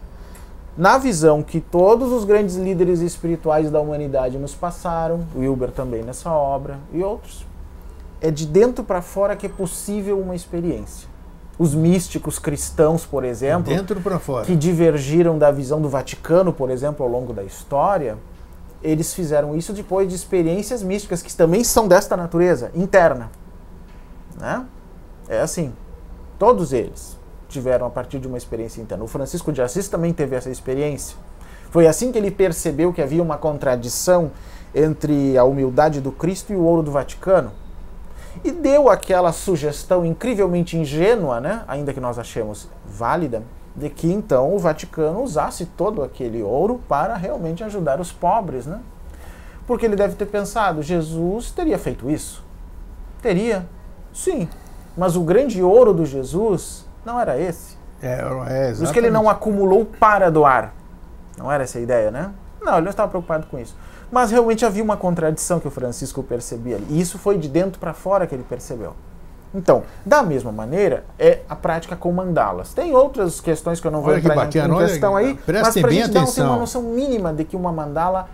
na visão que todos os grandes líderes espirituais da humanidade nos passaram, Wilber também nessa obra e outros, é de dentro para fora que é possível uma experiência. Os místicos cristãos, por exemplo, Dentro para fora. que divergiram da visão do Vaticano, por exemplo, ao longo da história, eles fizeram isso depois de experiências místicas que também são desta natureza, interna. Né? É assim, todos eles tiveram a partir de uma experiência interna. O Francisco de Assis também teve essa experiência. Foi assim que ele percebeu que havia uma contradição entre a humildade do Cristo e o ouro do Vaticano. E deu aquela sugestão incrivelmente ingênua, né? ainda que nós achemos válida, de que então o Vaticano usasse todo aquele ouro para realmente ajudar os pobres. Né? Porque ele deve ter pensado, Jesus teria feito isso? Teria, sim. Mas o grande ouro do Jesus não era esse. É, é isso que ele não acumulou para doar. Não era essa a ideia, né? Não, ele não estava preocupado com isso. Mas realmente havia uma contradição que o Francisco percebia ali. E isso foi de dentro para fora que ele percebeu. Então, da mesma maneira, é a prática com mandalas. Tem outras questões que eu não vou Olha que entrar em- bacana, em olha, questão aí, prestem mas para a gente dar um- uma noção mínima de que uma mandala,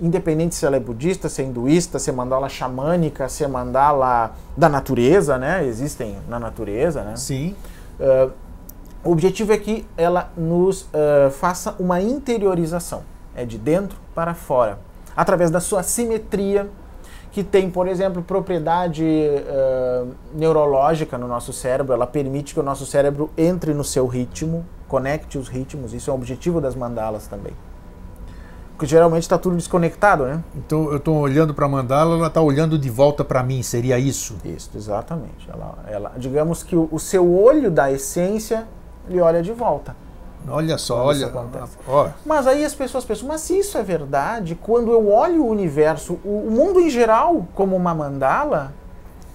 independente se ela é budista, se é hinduísta, se é mandala xamânica, se é mandala da natureza, né? Existem na natureza, né? Sim. Uh, o objetivo é que ela nos uh, faça uma interiorização, é de dentro para fora, através da sua simetria, que tem, por exemplo, propriedade uh, neurológica no nosso cérebro, ela permite que o nosso cérebro entre no seu ritmo, conecte os ritmos, isso é o objetivo das mandalas também. Porque geralmente está tudo desconectado, né? Então eu estou olhando para a mandala, ela está olhando de volta para mim, seria isso? Isso, exatamente. Ela, ela, digamos que o, o seu olho da essência, ele olha de volta. Olha só, olha. Ó, Mas aí as pessoas pensam, mas se isso é verdade, quando eu olho o universo, o, mundo em geral, como uma mandala,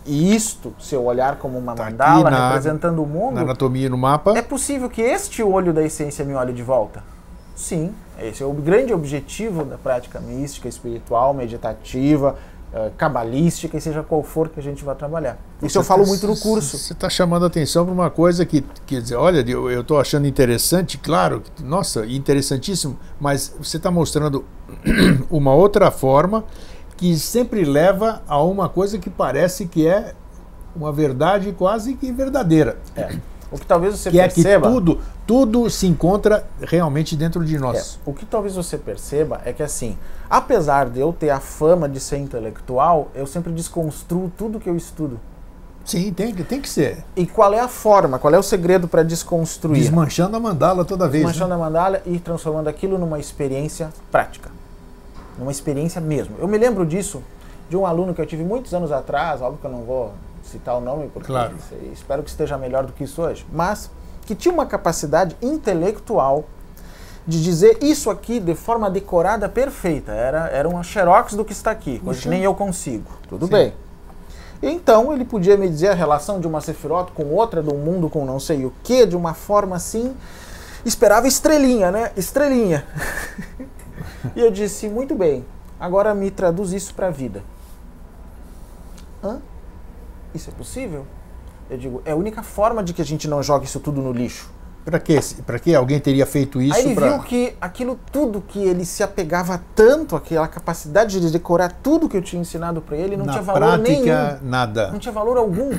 e isto, se eu olhar como uma Tá mandala na- representando o mundo, na anatomia no mapa. é possível que este olho da essência me olhe de volta? Sim, esse é o grande objetivo da prática mística, espiritual, meditativa, eh, cabalística, e seja qual for que a gente vai trabalhar. Isso eu falo muito no curso. Você está chamando a atenção para uma coisa que, quer dizer, olha, eu estou achando interessante, claro, nossa, interessantíssimo, mas você está mostrando uma outra forma que sempre leva a uma coisa que parece que é uma verdade quase que verdadeira. É. O que talvez você que é que perceba. tudo, tudo se encontra realmente dentro de É, nós. o que talvez você perceba é que assim, apesar de eu ter a fama de ser intelectual, eu sempre desconstruo tudo que eu estudo. Sim, tem, que- tem que ser. E qual é a forma, qual é o segredo para desconstruir? Desmanchando a mandala toda vez. né? Desmanchando a mandala e transformando aquilo numa experiência prática. Numa experiência mesmo. Eu me lembro disso de um aluno que eu tive muitos anos atrás, óbvio que eu não vou citar o nome, porque Claro. espero que esteja melhor do que isso hoje, mas que tinha uma capacidade intelectual de dizer isso aqui de forma decorada perfeita. Era, era uma xerox do que está aqui, coisa que Puxa. nem eu consigo. Tudo Sim. bem. Então ele podia me dizer a relação de uma Sephiroth com outra, de um mundo com não sei o que, de uma forma assim. Esperava estrelinha, né? Estrelinha. e eu disse, muito bem, agora me traduz isso para a vida. Hã? Isso é possível? Eu digo, é a única forma de que a gente não jogue isso tudo no lixo. Para quê? Para que alguém teria feito isso? Aí ele pra- viu que aquilo tudo que ele se apegava tanto, aquela capacidade de decorar tudo que eu tinha ensinado para ele, não Na tinha valor prática, nenhum. nada. Não tinha valor algum.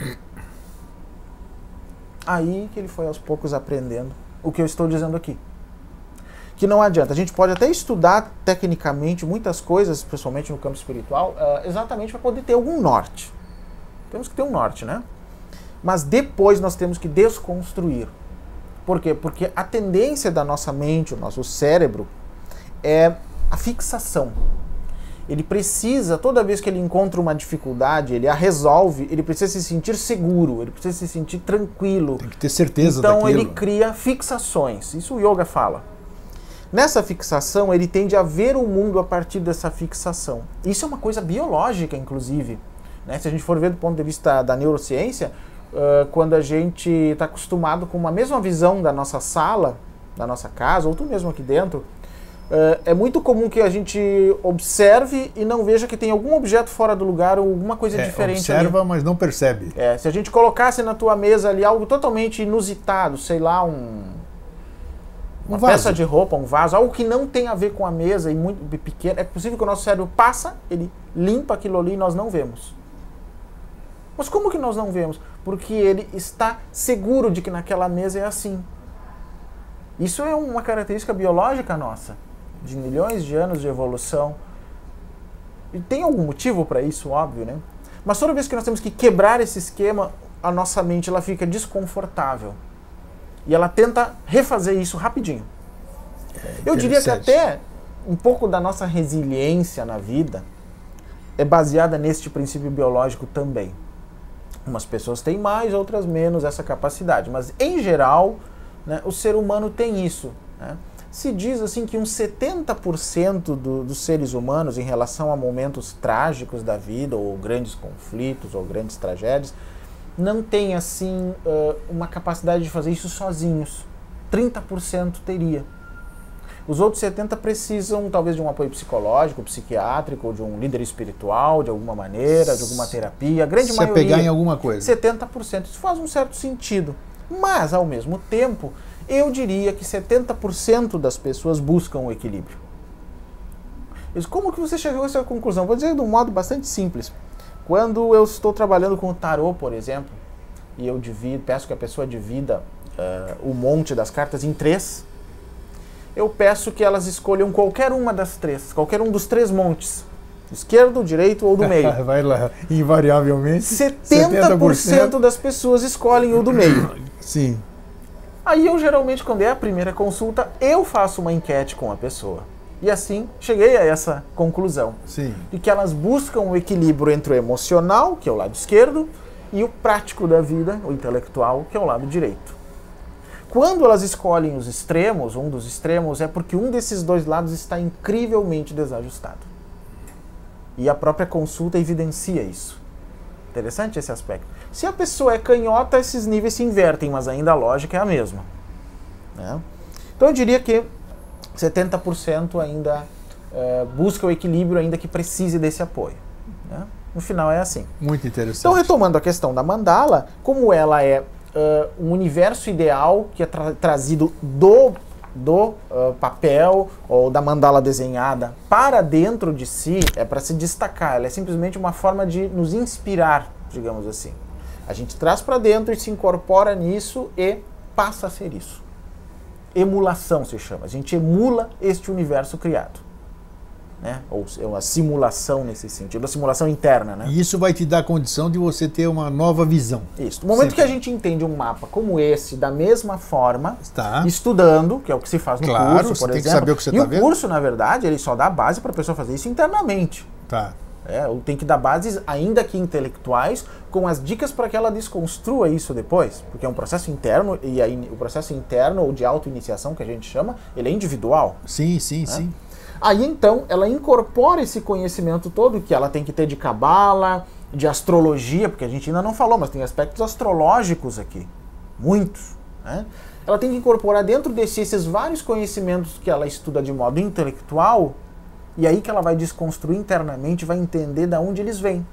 Aí que ele foi aos poucos aprendendo o que eu estou dizendo aqui. Que não adianta. A gente pode até estudar tecnicamente muitas coisas, principalmente no campo espiritual, ah, exatamente para poder ter algum norte. Temos que ter um norte, né? Mas depois nós temos que desconstruir. Por quê? Porque a tendência da nossa mente, o nosso cérebro, é a fixação. Ele precisa, toda vez que ele encontra uma dificuldade, ele a resolve, ele precisa se sentir seguro, ele precisa se sentir tranquilo. Tem que ter certeza Então daquilo. ele cria fixações. Isso o yoga fala. Nessa fixação, ele tende a ver o mundo a partir dessa fixação. Isso é uma coisa biológica, inclusive. Né? Se a gente for ver do ponto de vista da neurociência, ah, quando a gente está acostumado com uma mesma visão da nossa sala, da nossa casa, ou tu mesmo aqui dentro, ah, é muito comum que a gente observe e não veja que tem algum objeto fora do lugar ou alguma coisa É, diferente ali. observa, mas não percebe. É, se a gente colocasse na tua mesa ali algo totalmente inusitado, sei lá, um uma Um peça de roupa, um vaso, algo que não tem a ver com a mesa e muito pequeno, é possível que o nosso cérebro passa, ele limpa aquilo ali e nós não vemos. Mas como que nós não vemos? Porque ele está seguro de que naquela mesa é assim. Isso é uma característica biológica nossa, de milhões de anos de evolução. E tem algum motivo para isso, óbvio, né? Mas toda vez que nós temos que quebrar esse esquema, a nossa mente ela fica desconfortável. E ela tenta refazer isso rapidinho. Eu diria que até um pouco da nossa resiliência na vida é baseada neste princípio biológico também. Umas pessoas têm mais, outras menos essa capacidade, mas em geral, né, o ser humano tem isso. né? Se diz assim que uns 70% do, dos seres humanos, em relação a momentos trágicos da vida, ou grandes conflitos, ou grandes tragédias, não tem assim uma capacidade de fazer isso sozinhos. 30% teria. Os outros 70 precisam talvez de um apoio psicológico, psiquiátrico, de um líder espiritual, de alguma maneira, de alguma terapia. A grande Se maioria. pegar em alguma coisa. 70%. Isso faz um certo sentido. Mas, ao mesmo tempo, eu diria que 70% das pessoas buscam o equilíbrio. Como que você chegou a essa conclusão? Vou dizer de um modo bastante simples. Quando eu estou trabalhando com o tarô, por exemplo, e eu divido, peço que a pessoa divida uh, o monte das cartas em três, eu peço que elas escolham qualquer uma das três, qualquer um dos três montes. Esquerdo, direito ou do meio. Vai lá, invariavelmente. 70%, 70%, das pessoas escolhem o do meio. Sim. Aí eu geralmente, quando é a primeira consulta, eu faço uma enquete com a pessoa. E assim cheguei a essa conclusão. Sim. De que elas buscam o equilíbrio entre o emocional, que é o lado esquerdo, e o prático da vida, o intelectual, que é o lado direito. Quando elas escolhem os extremos, um dos extremos, é porque um desses dois lados está incrivelmente desajustado. E a própria consulta evidencia isso. Interessante esse aspecto. Se a pessoa é canhota, esses níveis se invertem, mas ainda a lógica é a mesma. Né? Então eu diria que 70% ainda uh, busca o equilíbrio, ainda que precise desse apoio. Né? No final é assim. Muito interessante. Então, retomando a questão da mandala, como ela é uh, um universo ideal que é tra trazido do, do uh, papel ou da mandala desenhada para dentro de si, é para se destacar. Ela é simplesmente uma forma de nos inspirar, digamos assim. A gente traz para dentro e se incorpora nisso e passa a ser isso. Emulação se chama. A gente emula este universo criado né? Ou é uma simulação nesse sentido, uma simulação interna, né? E isso vai te dar a condição de você ter uma nova visão. Isso. No momento Sempre. que a gente entende um mapa como esse, da mesma forma, Está. estudando, que é o que se faz no claro, curso, por tem exemplo. Que saber o que você e tá o vendo? curso, na verdade, ele só dá base para a pessoa fazer isso internamente. Tá. É, tem que dar bases, ainda que intelectuais, com as dicas para que ela desconstrua isso depois, porque é um processo interno e aí, o processo interno ou de auto-iniciação que a gente chama, ele é individual. Sim, sim, né? sim. Aí então ela incorpora esse conhecimento todo que ela tem que ter de cabala, de astrologia, porque a gente ainda não falou, mas tem aspectos astrológicos aqui, muitos. Né? Ela tem que incorporar dentro desses esses vários conhecimentos que ela estuda de modo intelectual, e aí que ela vai desconstruir internamente, vai entender de onde eles vêm.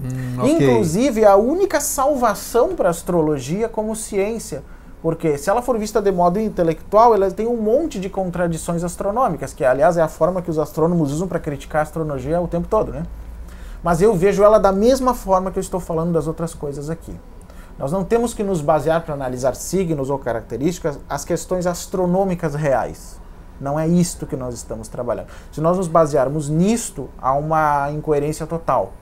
Hum, okay. Inclusive, a única salvação para a astrologia como ciência porque se ela for vista de modo intelectual, ela tem um monte de contradições astronômicas, que aliás é a forma que os astrônomos usam para criticar a astrologia o tempo todo, né? Mas eu vejo ela da mesma forma que eu estou falando das outras coisas aqui. Nós não temos que nos basear para analisar signos ou características as questões astronômicas reais. Não é isto que nós estamos trabalhando. Se nós nos basearmos nisto, há uma incoerência total.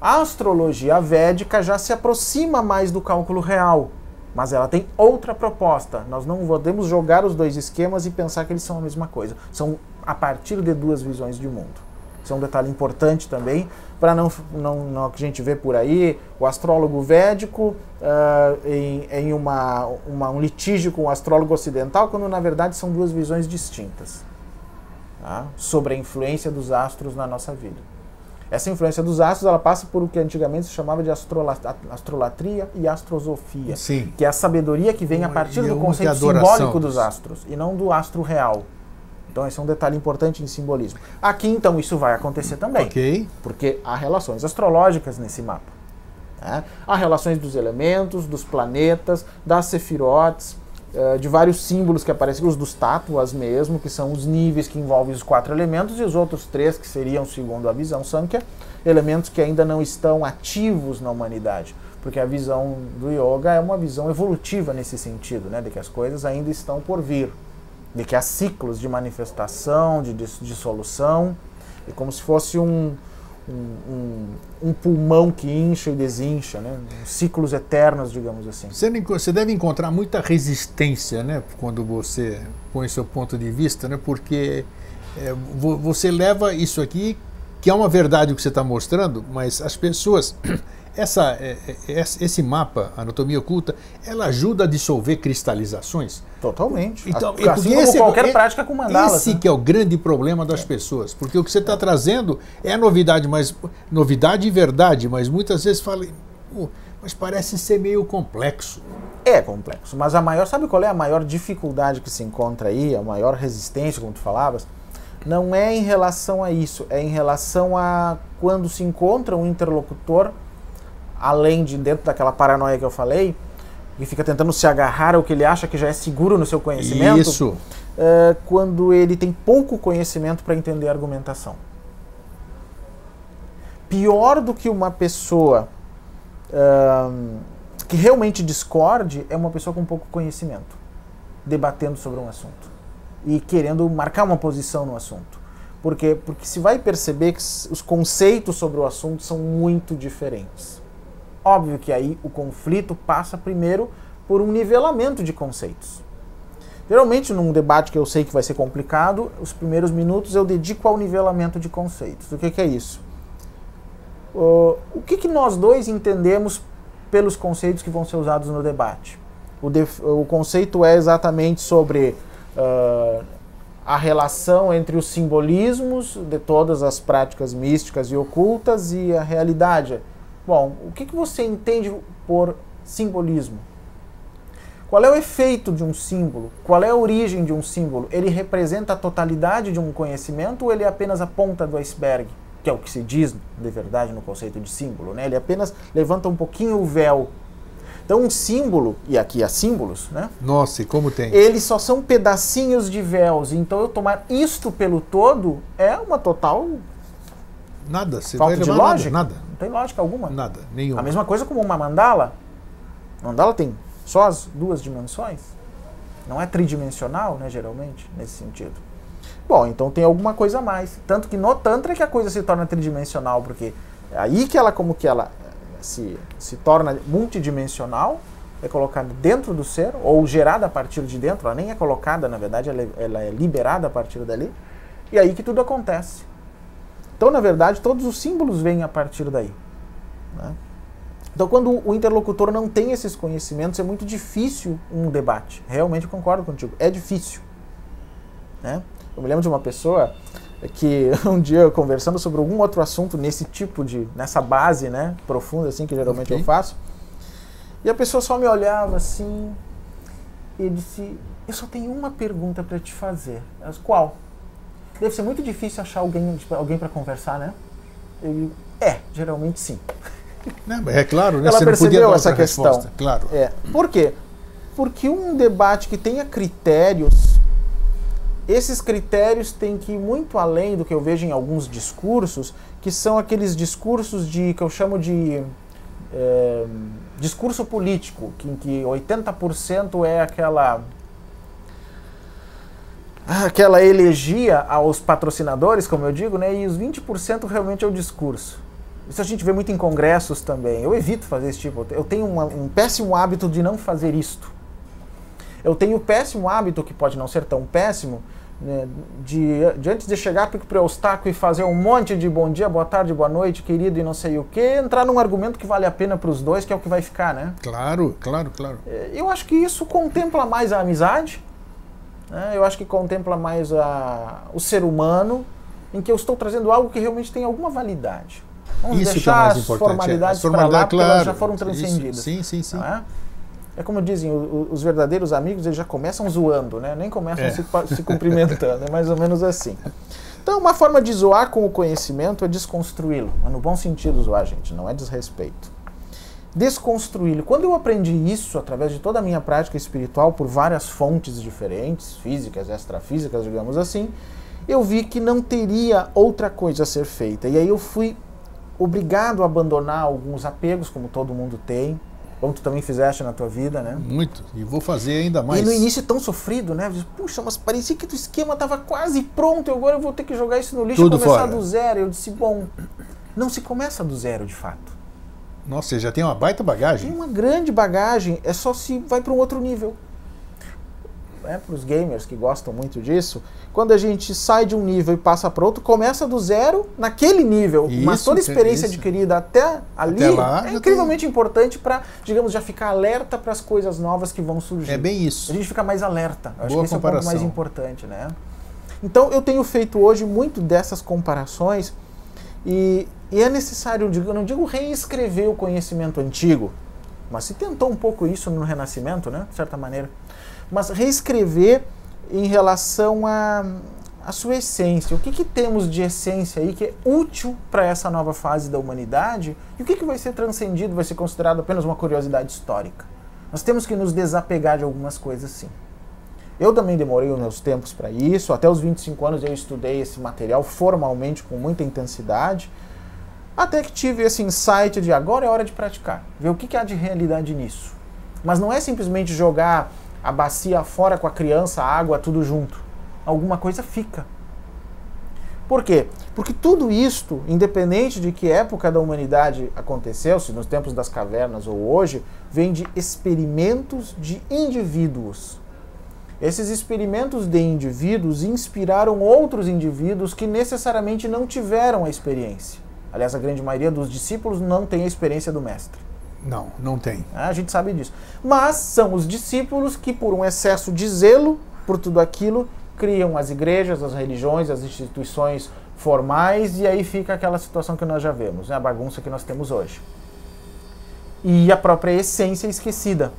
A astrologia védica já se aproxima mais do cálculo real mas ela tem outra proposta. Nós não podemos jogar os dois esquemas e pensar que eles são a mesma coisa. São a partir de duas visões de mundo. Isso é um detalhe importante também, para não, não, não que a gente vê por aí, o astrólogo védico uh, em, em uma, uma, um litígio com o astrólogo ocidental, quando na verdade são duas visões distintas tá? sobre a influência dos astros na nossa vida. Essa influência dos astros ela passa por o que antigamente se chamava de astrolatria e astrosofia, Sim. que é a sabedoria que vem a partir do conceito simbólico dos astros e não do astro real. Então esse é um detalhe importante em simbolismo. Aqui então isso vai acontecer também, okay. porque há relações astrológicas nesse mapa. Né? Há relações dos elementos, dos planetas, das sefirotes, eh, de vários símbolos que aparecem, os dos tátuas mesmo, que são os níveis que envolvem os quatro elementos, e os outros três, que seriam, segundo a visão Sankhya, elementos que ainda não estão ativos na humanidade. Porque a visão do yoga é uma visão evolutiva nesse sentido, né, de que as coisas ainda estão por vir, de que há ciclos de manifestação, de dissolução, e como se fosse um, um, um, pulmão que incha e desincha, né? ciclos eternos, digamos assim. Você, você deve encontrar muita resistência né? quando você põe seu ponto de vista, né? porque é, você leva isso aqui, que é uma verdade o que você está mostrando, mas as pessoas essa, é, é, esse mapa, anatomia oculta, ela ajuda a dissolver cristalizações? Totalmente. Então, assim esse é qualquer é, prática com mandalas. Esse né? que é o grande problema das é. pessoas, porque o que você está trazendo é novidade, mas novidade e verdade, mas muitas vezes fala, Mas parece ser meio complexo. É complexo, mas a maior, sabe qual é a maior dificuldade que se encontra aí, a maior resistência, como tu falavas? Não é em relação a isso, é em relação a quando se encontra um interlocutor, além de dentro daquela paranoia que eu falei, e fica tentando se agarrar ao que ele acha que já é seguro no seu conhecimento. Isso. É, quando ele tem pouco conhecimento para entender a argumentação. Pior do que uma pessoa que realmente discorde é uma pessoa com pouco conhecimento, debatendo sobre um assunto e querendo marcar uma posição no assunto. Por quê? Porque se vai perceber que os conceitos sobre o assunto são muito diferentes. Óbvio que aí o conflito passa primeiro por um nivelamento de conceitos. Geralmente, num debate que eu sei que vai ser complicado, os primeiros minutos eu dedico ao nivelamento de conceitos. O que, que é isso? Uh, o que, que nós dois entendemos pelos conceitos que vão ser usados no debate? O, o conceito é exatamente sobre uh, a relação entre os simbolismos de todas as práticas místicas e ocultas e a realidade. Bom, o que, que você entende por simbolismo? Qual é o efeito de um símbolo? Qual é a origem de um símbolo? Ele representa a totalidade de um conhecimento ou ele é apenas a ponta do iceberg? que é o que se diz de verdade no conceito de símbolo, né? Ele apenas levanta um pouquinho o véu. Então, um símbolo, e aqui há símbolos, né? Nossa, e como tem? Eles só são pedacinhos de véus. Então, eu tomar isto pelo todo é uma total. Nada, você falta vai de lógica. Nada, Não tem lógica alguma. Nada, nenhuma. A mesma coisa como uma mandala. A mandala tem só as duas dimensões. Não é tridimensional, né, geralmente, nesse sentido. Bom, então tem alguma coisa a mais. Tanto que no Tantra é que a coisa se torna tridimensional, porque é aí que ela, como que ela eh, se, se torna multidimensional, é colocada dentro do ser, ou gerada a partir de dentro, ela nem é colocada, na verdade, ela é, ela é liberada a partir dali, e aí que tudo acontece. Então, na verdade, todos os símbolos vêm a partir daí. Né? Então, quando o interlocutor não tem esses conhecimentos, é muito difícil um debate. Realmente concordo contigo, é difícil. Né? Eu me lembro de uma pessoa que um dia conversando sobre algum outro assunto nesse tipo de nessa base, né, profunda assim que geralmente okay. eu faço. E a pessoa só me olhava assim e disse: "Eu só tenho uma pergunta para te fazer". Mas qual? Deve ser muito difícil achar alguém tipo, alguém para conversar, né? Eu é, geralmente sim. Não, é claro, né? Ela Você percebeu essa questão. Resposta, claro. É. Por quê? Porque um debate que tenha critérios esses critérios têm que ir muito além do que eu vejo em alguns discursos, que são aqueles discursos de que eu chamo de é, discurso político, que, em que 80% é aquela aquela elegia aos patrocinadores, como eu digo, né, e os 20% realmente é o discurso. Isso a gente vê muito em congressos também. Eu evito fazer esse tipo. Eu tenho uma, um péssimo hábito de não fazer isto. Eu tenho o péssimo hábito, que pode não ser tão péssimo, né, de, de antes de chegar para o obstáculo e fazer um monte de bom dia, boa tarde, boa noite, querido e não sei o que, entrar num argumento que vale a pena para os dois, que é o que vai ficar, né? Claro, claro, claro. Eu acho que isso contempla mais a amizade, né? eu acho que contempla mais a, o ser humano, em que eu estou trazendo algo que realmente tem alguma validade. Vamos isso deixar que é mais as importante. formalidades é. para lá, claro, elas já foram transcendidas. Isso. Sim, sim, sim. É? É como dizem, os verdadeiros amigos eles já começam zoando, né? Nem começam é. se, se cumprimentando, é mais ou menos assim. Então, uma forma de zoar com o conhecimento é desconstruí-lo. Mas no bom sentido zoar, gente, não é desrespeito. Desconstruí-lo. Quando eu aprendi isso através de toda a minha prática espiritual por várias fontes diferentes, físicas, extrafísicas, digamos assim, eu vi que não teria outra coisa a ser feita. E aí eu fui obrigado a abandonar alguns apegos, como todo mundo tem, como tu também fizeste na tua vida, né? Muito. E vou fazer ainda mais. E no início tão sofrido, né? Puxa, mas parecia que o esquema estava quase pronto e agora eu vou ter que jogar isso no lixo Tudo e começar fora. do zero. Eu disse, bom, não se começa do zero de fato. Nossa, você já tem uma baita bagagem. Tem uma grande bagagem, é só se vai para um outro nível. É, para os gamers que gostam muito disso, quando a gente sai de um nível e passa para outro, começa do zero naquele nível. Isso, mas toda a experiência isso. adquirida até ali Até lá, é incrivelmente importante para, digamos, já ficar alerta para as coisas novas que vão surgir. É bem isso. A gente fica mais alerta. Eu Acho Boa que esse é o ponto comparação. mais importante, né? Então eu tenho feito hoje muito dessas comparações e, e é necessário, eu não digo reescrever o conhecimento antigo, mas se tentou um pouco isso no Renascimento, né, de certa maneira. Mas reescrever em relação a, a sua essência. O que, que temos de essência aí que é útil para essa nova fase da humanidade e o que, que vai ser transcendido, vai ser considerado apenas uma curiosidade histórica. Nós temos que nos desapegar de algumas coisas, sim. Eu também demorei os meus tempos para isso. Até os 25 anos eu estudei esse material formalmente com muita intensidade. Até que tive esse insight de agora é hora de praticar, ver o que, que há de realidade nisso. Mas não é simplesmente jogar a bacia fora com a criança, a água, tudo junto. Alguma coisa fica. Por quê? Porque tudo isto, independente de que época da humanidade aconteceu, se nos tempos das cavernas ou hoje, vem de experimentos de indivíduos. Esses experimentos de indivíduos inspiraram outros indivíduos que necessariamente não tiveram a experiência. Aliás, a grande maioria dos discípulos não tem a experiência do mestre. Não, não tem. A gente sabe disso. Mas são os discípulos que, por um excesso de zelo por tudo aquilo, criam as igrejas, as religiões, as instituições formais e aí fica aquela situação que nós já vemos, né? a bagunça que nós temos hoje. E a própria essência esquecida.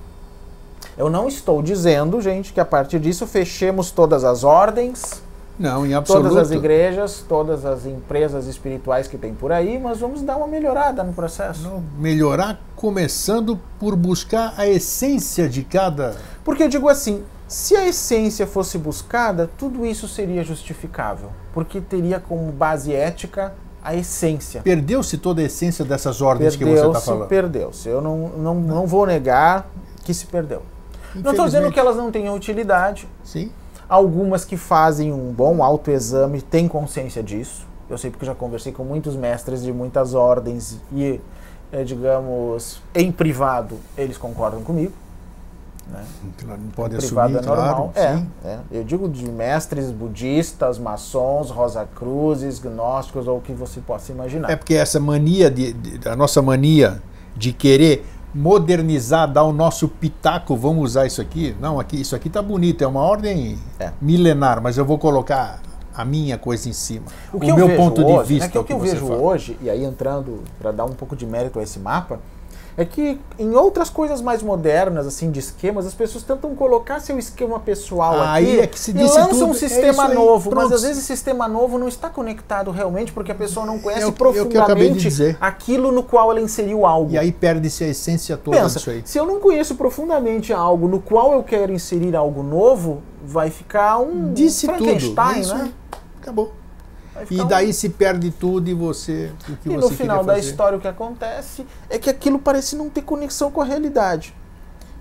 Eu não estou dizendo, gente, que a partir disso fechemos todas as ordens, não, em absoluto. todas as igrejas, todas as empresas espirituais que tem por aí, mas vamos dar uma melhorada no processo. Não, melhorar começando por buscar a essência de cada. Porque eu digo assim, se a essência fosse buscada, tudo isso seria justificável, porque teria como base ética a essência. Perdeu-se toda a essência dessas ordens que você está falando? Perdeu-se. Eu não, não, não vou negar que se perdeu. Não estou dizendo que elas não tenham utilidade. Sim. Algumas que fazem um bom autoexame têm consciência disso. Eu sei porque já conversei com muitos mestres de muitas ordens e, eh, digamos, em privado, eles concordam comigo. Né? Não pode assumir, é normal. Claro, é, é, Eu digo de mestres budistas, maçons, rosacruzes, gnósticos ou o que você possa imaginar. É porque essa mania, de, de, a nossa mania de querer modernizar, dar o nosso pitaco, vamos usar isso aqui. Não, aqui isso aqui tá bonito, é uma ordem é. milenar, mas eu vou colocar a minha coisa em cima. O, o meu ponto hoje, de vista. Né, que o que, eu vejo fala. hoje, e aí entrando para dar um pouco de mérito a esse mapa, é que em outras coisas mais modernas, assim, de esquemas, as pessoas tentam colocar seu esquema pessoal aí aqui é que se e lançam tudo. um é sistema é novo. Pronto. Mas às vezes esse sistema novo não está conectado realmente porque a pessoa não conhece é profundamente é aquilo no qual ela inseriu algo. E aí perde-se a essência toda Pensa, disso aí. Se eu não conheço profundamente algo no qual eu quero inserir algo novo, vai ficar um Disse Frankenstein, tudo. né? Acabou. E daí um... se perde tudo e você. O que e você no final da história o que acontece é que aquilo parece não ter conexão com a realidade.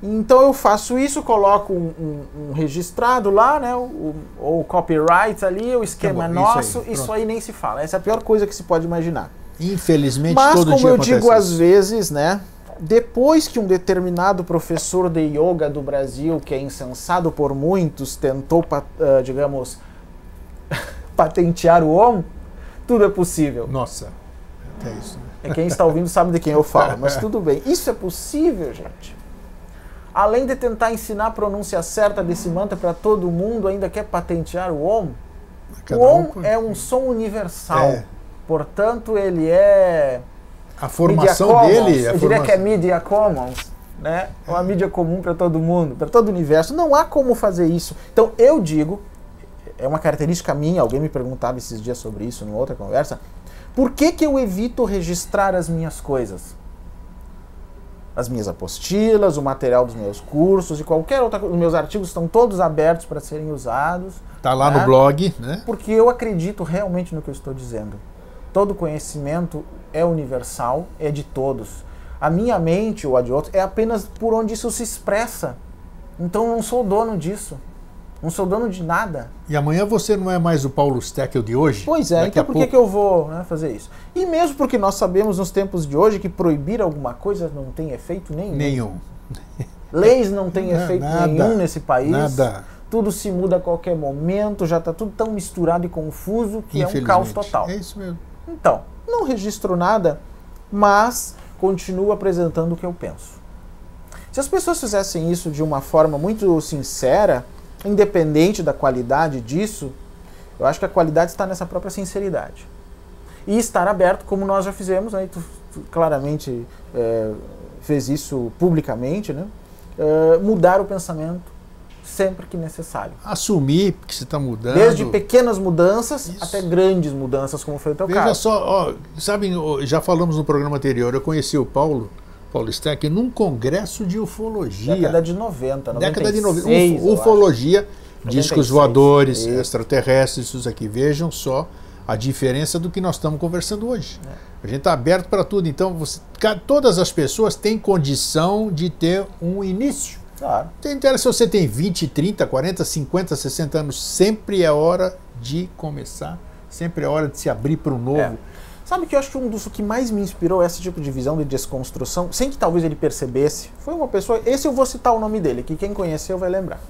Então eu faço isso, coloco um, um, um registrado lá, né? O, o, copyright ali, o esquema tá nosso, isso aí, isso aí, nem se fala. Essa é a pior coisa que se pode imaginar. Infelizmente, Mas, todo como eu digo isso. às vezes, né? Depois que um determinado professor de yoga do Brasil, que é insensado por muitos, tentou, uh, digamos, patentear o Om, tudo é possível. Nossa, é isso. Né? É quem está ouvindo sabe de quem eu falo, mas tudo bem. Isso é possível, gente. Além de tentar ensinar a pronúncia certa desse mantra para todo mundo, ainda quer patentear o Om. Cada o Om um... é um som universal. É. Portanto, ele é. A formação dele. Eu diria que é Media Commons. Né? É uma mídia comum para todo mundo, para todo o universo. Não há como fazer isso. Então, eu digo é uma característica minha, alguém me perguntava esses dias sobre isso em outra conversa. Por que, que eu evito registrar as minhas coisas? As minhas apostilas, o material dos meus cursos e qualquer outra coisa. Os meus artigos estão todos abertos para serem usados. Está lá né? no blog, né? Porque eu acredito realmente no que eu estou dizendo. Todo conhecimento é universal, é de todos. A minha mente ou a de outros é apenas por onde isso se expressa. Então eu não sou dono disso. Não sou dono de nada. E amanhã você não é mais o Paulo Steckel de hoje? Pois é, Daqui então por pouco... que eu vou né, fazer isso? E mesmo porque nós sabemos nos tempos de hoje que proibir alguma coisa não tem efeito nenhum. Nenhum. Leis não têm efeito nada, nenhum nesse país. Nada. Tudo se muda a qualquer momento, já está tudo tão misturado e confuso que é um caos total. É isso mesmo. Então, não registro nada, mas continuo apresentando o que eu penso. Se as pessoas fizessem isso de uma forma muito sincera, independente da qualidade disso, eu acho que a qualidade está nessa própria sinceridade. E estar aberto, como nós já fizemos, aí tu claramente é, fez isso publicamente, né? É, mudar o pensamento sempre que necessário. Assumir que você está mudando. Desde pequenas mudanças Isso. até grandes mudanças, como foi o teu Veja caso. só, ó, sabem, já falamos no programa anterior, eu conheci o Paulo, Paulo Steck, num congresso de ufologia. Década de 90, 96, Década de 90. Uf, ufologia, discos voadores, Isso. extraterrestres, isso aqui. Vejam só a diferença do que nós estamos conversando hoje. É. A gente está aberto para tudo. Então, você, todas as pessoas têm condição de ter um início. Claro. Tem interesse se você tem 20, 30, 40, 50, 60 anos, sempre é hora de começar, sempre é hora de se abrir para o novo. É. Sabe que eu acho que um dos que mais me inspirou esse tipo de visão de desconstrução, sem que talvez ele percebesse, foi uma pessoa. Esse eu vou citar o nome dele, que quem conheceu vai lembrar.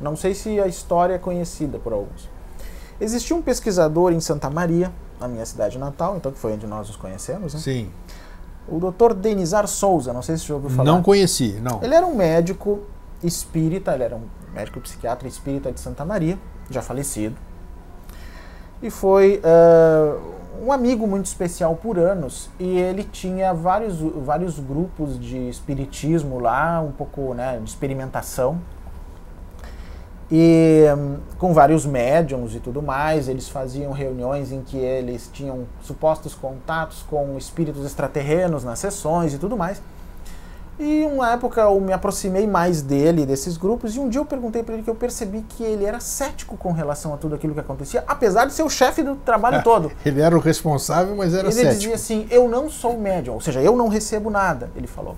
Não sei se a história é conhecida por alguns. Existia um pesquisador em Santa Maria, na minha cidade natal, então que foi onde nós nos conhecemos, né? Sim. O Dr. Denizar Souza, não sei se você já ouviu falar. Não conheci, não. Ele era um médico espírita, ele era um médico psiquiatra espírita de Santa Maria, já falecido. E foi uh, um amigo muito especial por anos. E ele tinha vários, vários grupos de espiritismo lá, um pouco né, de experimentação. E um, com vários médiums e tudo mais, eles faziam reuniões em que eles tinham supostos contatos com espíritos extraterrenos nas sessões e tudo mais. E uma época eu me aproximei mais dele, desses grupos, e um dia eu perguntei para ele que eu percebi que ele era cético com relação a tudo aquilo que acontecia, apesar de ser o chefe do trabalho é, todo. Ele era o responsável, mas era ele cético. Ele dizia assim: Eu não sou médium, ou seja, eu não recebo nada, ele falou.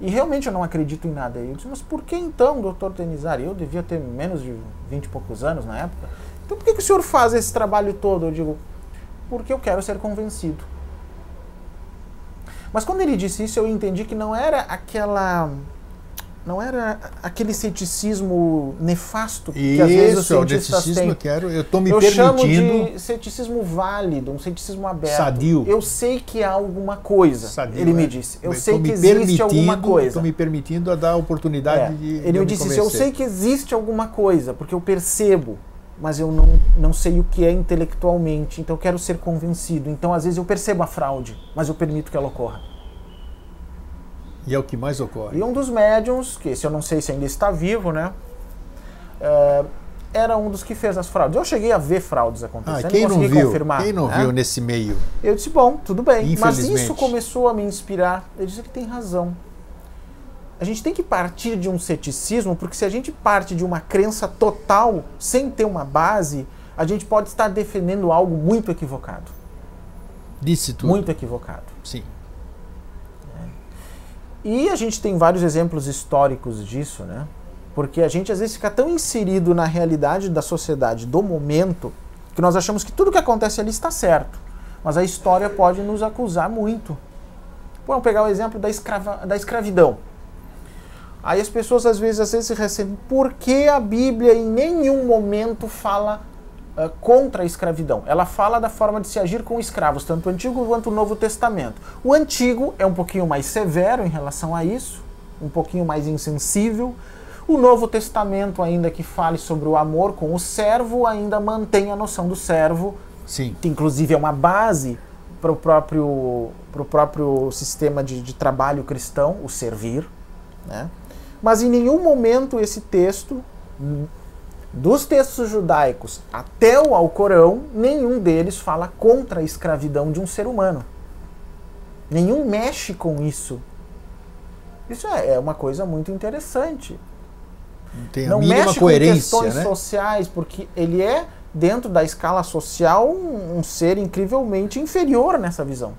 E realmente eu não acredito em nada. Eu disse: Mas por que então, doutor Tenizari? Eu devia ter menos de 20 e poucos anos na época. Então por que, que o senhor faz esse trabalho todo? Eu digo: Porque eu quero ser convencido. Mas quando ele disse isso, eu entendi que não era aquela não era aquele ceticismo nefasto que Isso, às vezes os é cientistas têm. Eu quero, eu estou me eu permitindo. chamo de ceticismo válido, um ceticismo aberto. Sadio. Eu sei que há alguma coisa. Sadio, ele é. me disse. Eu sei que existe alguma coisa. Estou me permitindo a dar a oportunidade é. de. Ele de me disse: eu sei que existe alguma coisa, porque eu percebo mas eu não, não sei o que é intelectualmente, então eu quero ser convencido. Então, às vezes, eu percebo a fraude, mas eu permito que ela ocorra. E é o que mais ocorre. E um dos médiums, que esse eu não sei se ainda está vivo, né? É, era um dos que fez as fraudes. Eu cheguei a ver fraudes acontecendo, ah, quem não não viu, confirmar. Quem não né? viu nesse meio? Eu disse, bom, tudo bem. Mas isso começou a me inspirar. Ele disse que tem razão. A gente tem que partir de um ceticismo, porque se a gente parte de uma crença total, sem ter uma base, a gente pode estar defendendo algo muito equivocado. Disse tudo. Muito equivocado. Sim. E a gente tem vários exemplos históricos disso, né? Porque a gente às vezes fica tão inserido na realidade da sociedade do momento que nós achamos que tudo que acontece ali está certo. Mas a história pode nos acusar muito. Vamos pegar o exemplo da, escrava, da escravidão. Aí as pessoas às vezes, às vezes se recebem, por que a Bíblia em nenhum momento fala uh, contra a escravidão? Ela fala da forma de se agir com escravos, tanto o Antigo quanto o Novo Testamento. O Antigo é um pouquinho mais severo em relação a isso, um pouquinho mais insensível. O Novo Testamento, ainda que fale sobre o amor com o servo, ainda mantém a noção do servo, Sim. que inclusive é uma base para o próprio, pro próprio sistema de, de trabalho cristão, o servir. Né? Mas em nenhum momento esse texto, dos textos judaicos até o Alcorão, nenhum deles fala contra a escravidão de um ser humano. Nenhum mexe com isso. Isso é é uma coisa muito interessante. Tem a Não mexe com questões né? sociais, porque ele é, dentro da escala social, um, um ser incrivelmente inferior nessa visão.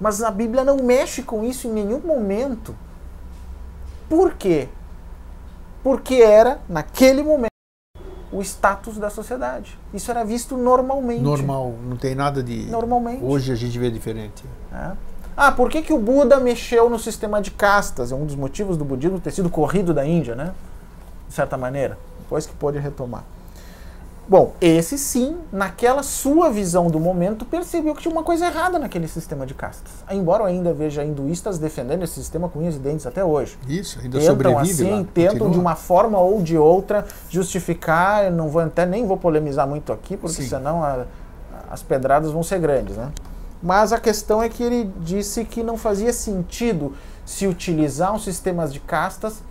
Mas a Bíblia não mexe com isso em nenhum momento. Por quê? Porque era, naquele momento, o status da sociedade. Isso era visto normalmente. Normal, não tem nada de. Normalmente. Hoje a gente vê diferente. né? Ah, por que, que o Buda mexeu no sistema de castas? É um dos motivos do budismo ter sido corrido da Índia, né? De certa maneira. Depois que pôde retomar. Bom, esse sim, naquela sua visão do momento, percebeu que tinha uma coisa errada naquele sistema de castas. Embora eu ainda veja hinduístas defendendo esse sistema com unhas e dentes até hoje. Isso, ainda tentam sobrevive assim, lá. tentam continua. de uma forma ou de outra justificar, eu não vou até nem vou polemizar muito aqui, porque Sim. senão a- as pedradas vão ser grandes, né? Mas a questão é que ele disse que não fazia sentido se utilizar um sistema de castas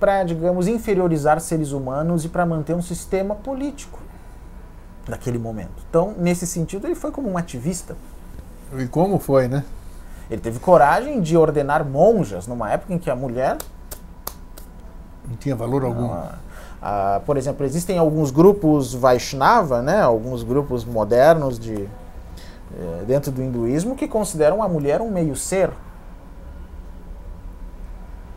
para, digamos, inferiorizar seres humanos e para manter um sistema político naquele momento. Então, nesse sentido, ele foi como um ativista. E como foi, né? Ele teve coragem de ordenar monjas numa época em que a mulher não tinha valor algum. Ah, por exemplo, existem alguns grupos Vaishnava, né, alguns grupos modernos de, eh, dentro do hinduísmo que consideram a mulher um meio ser.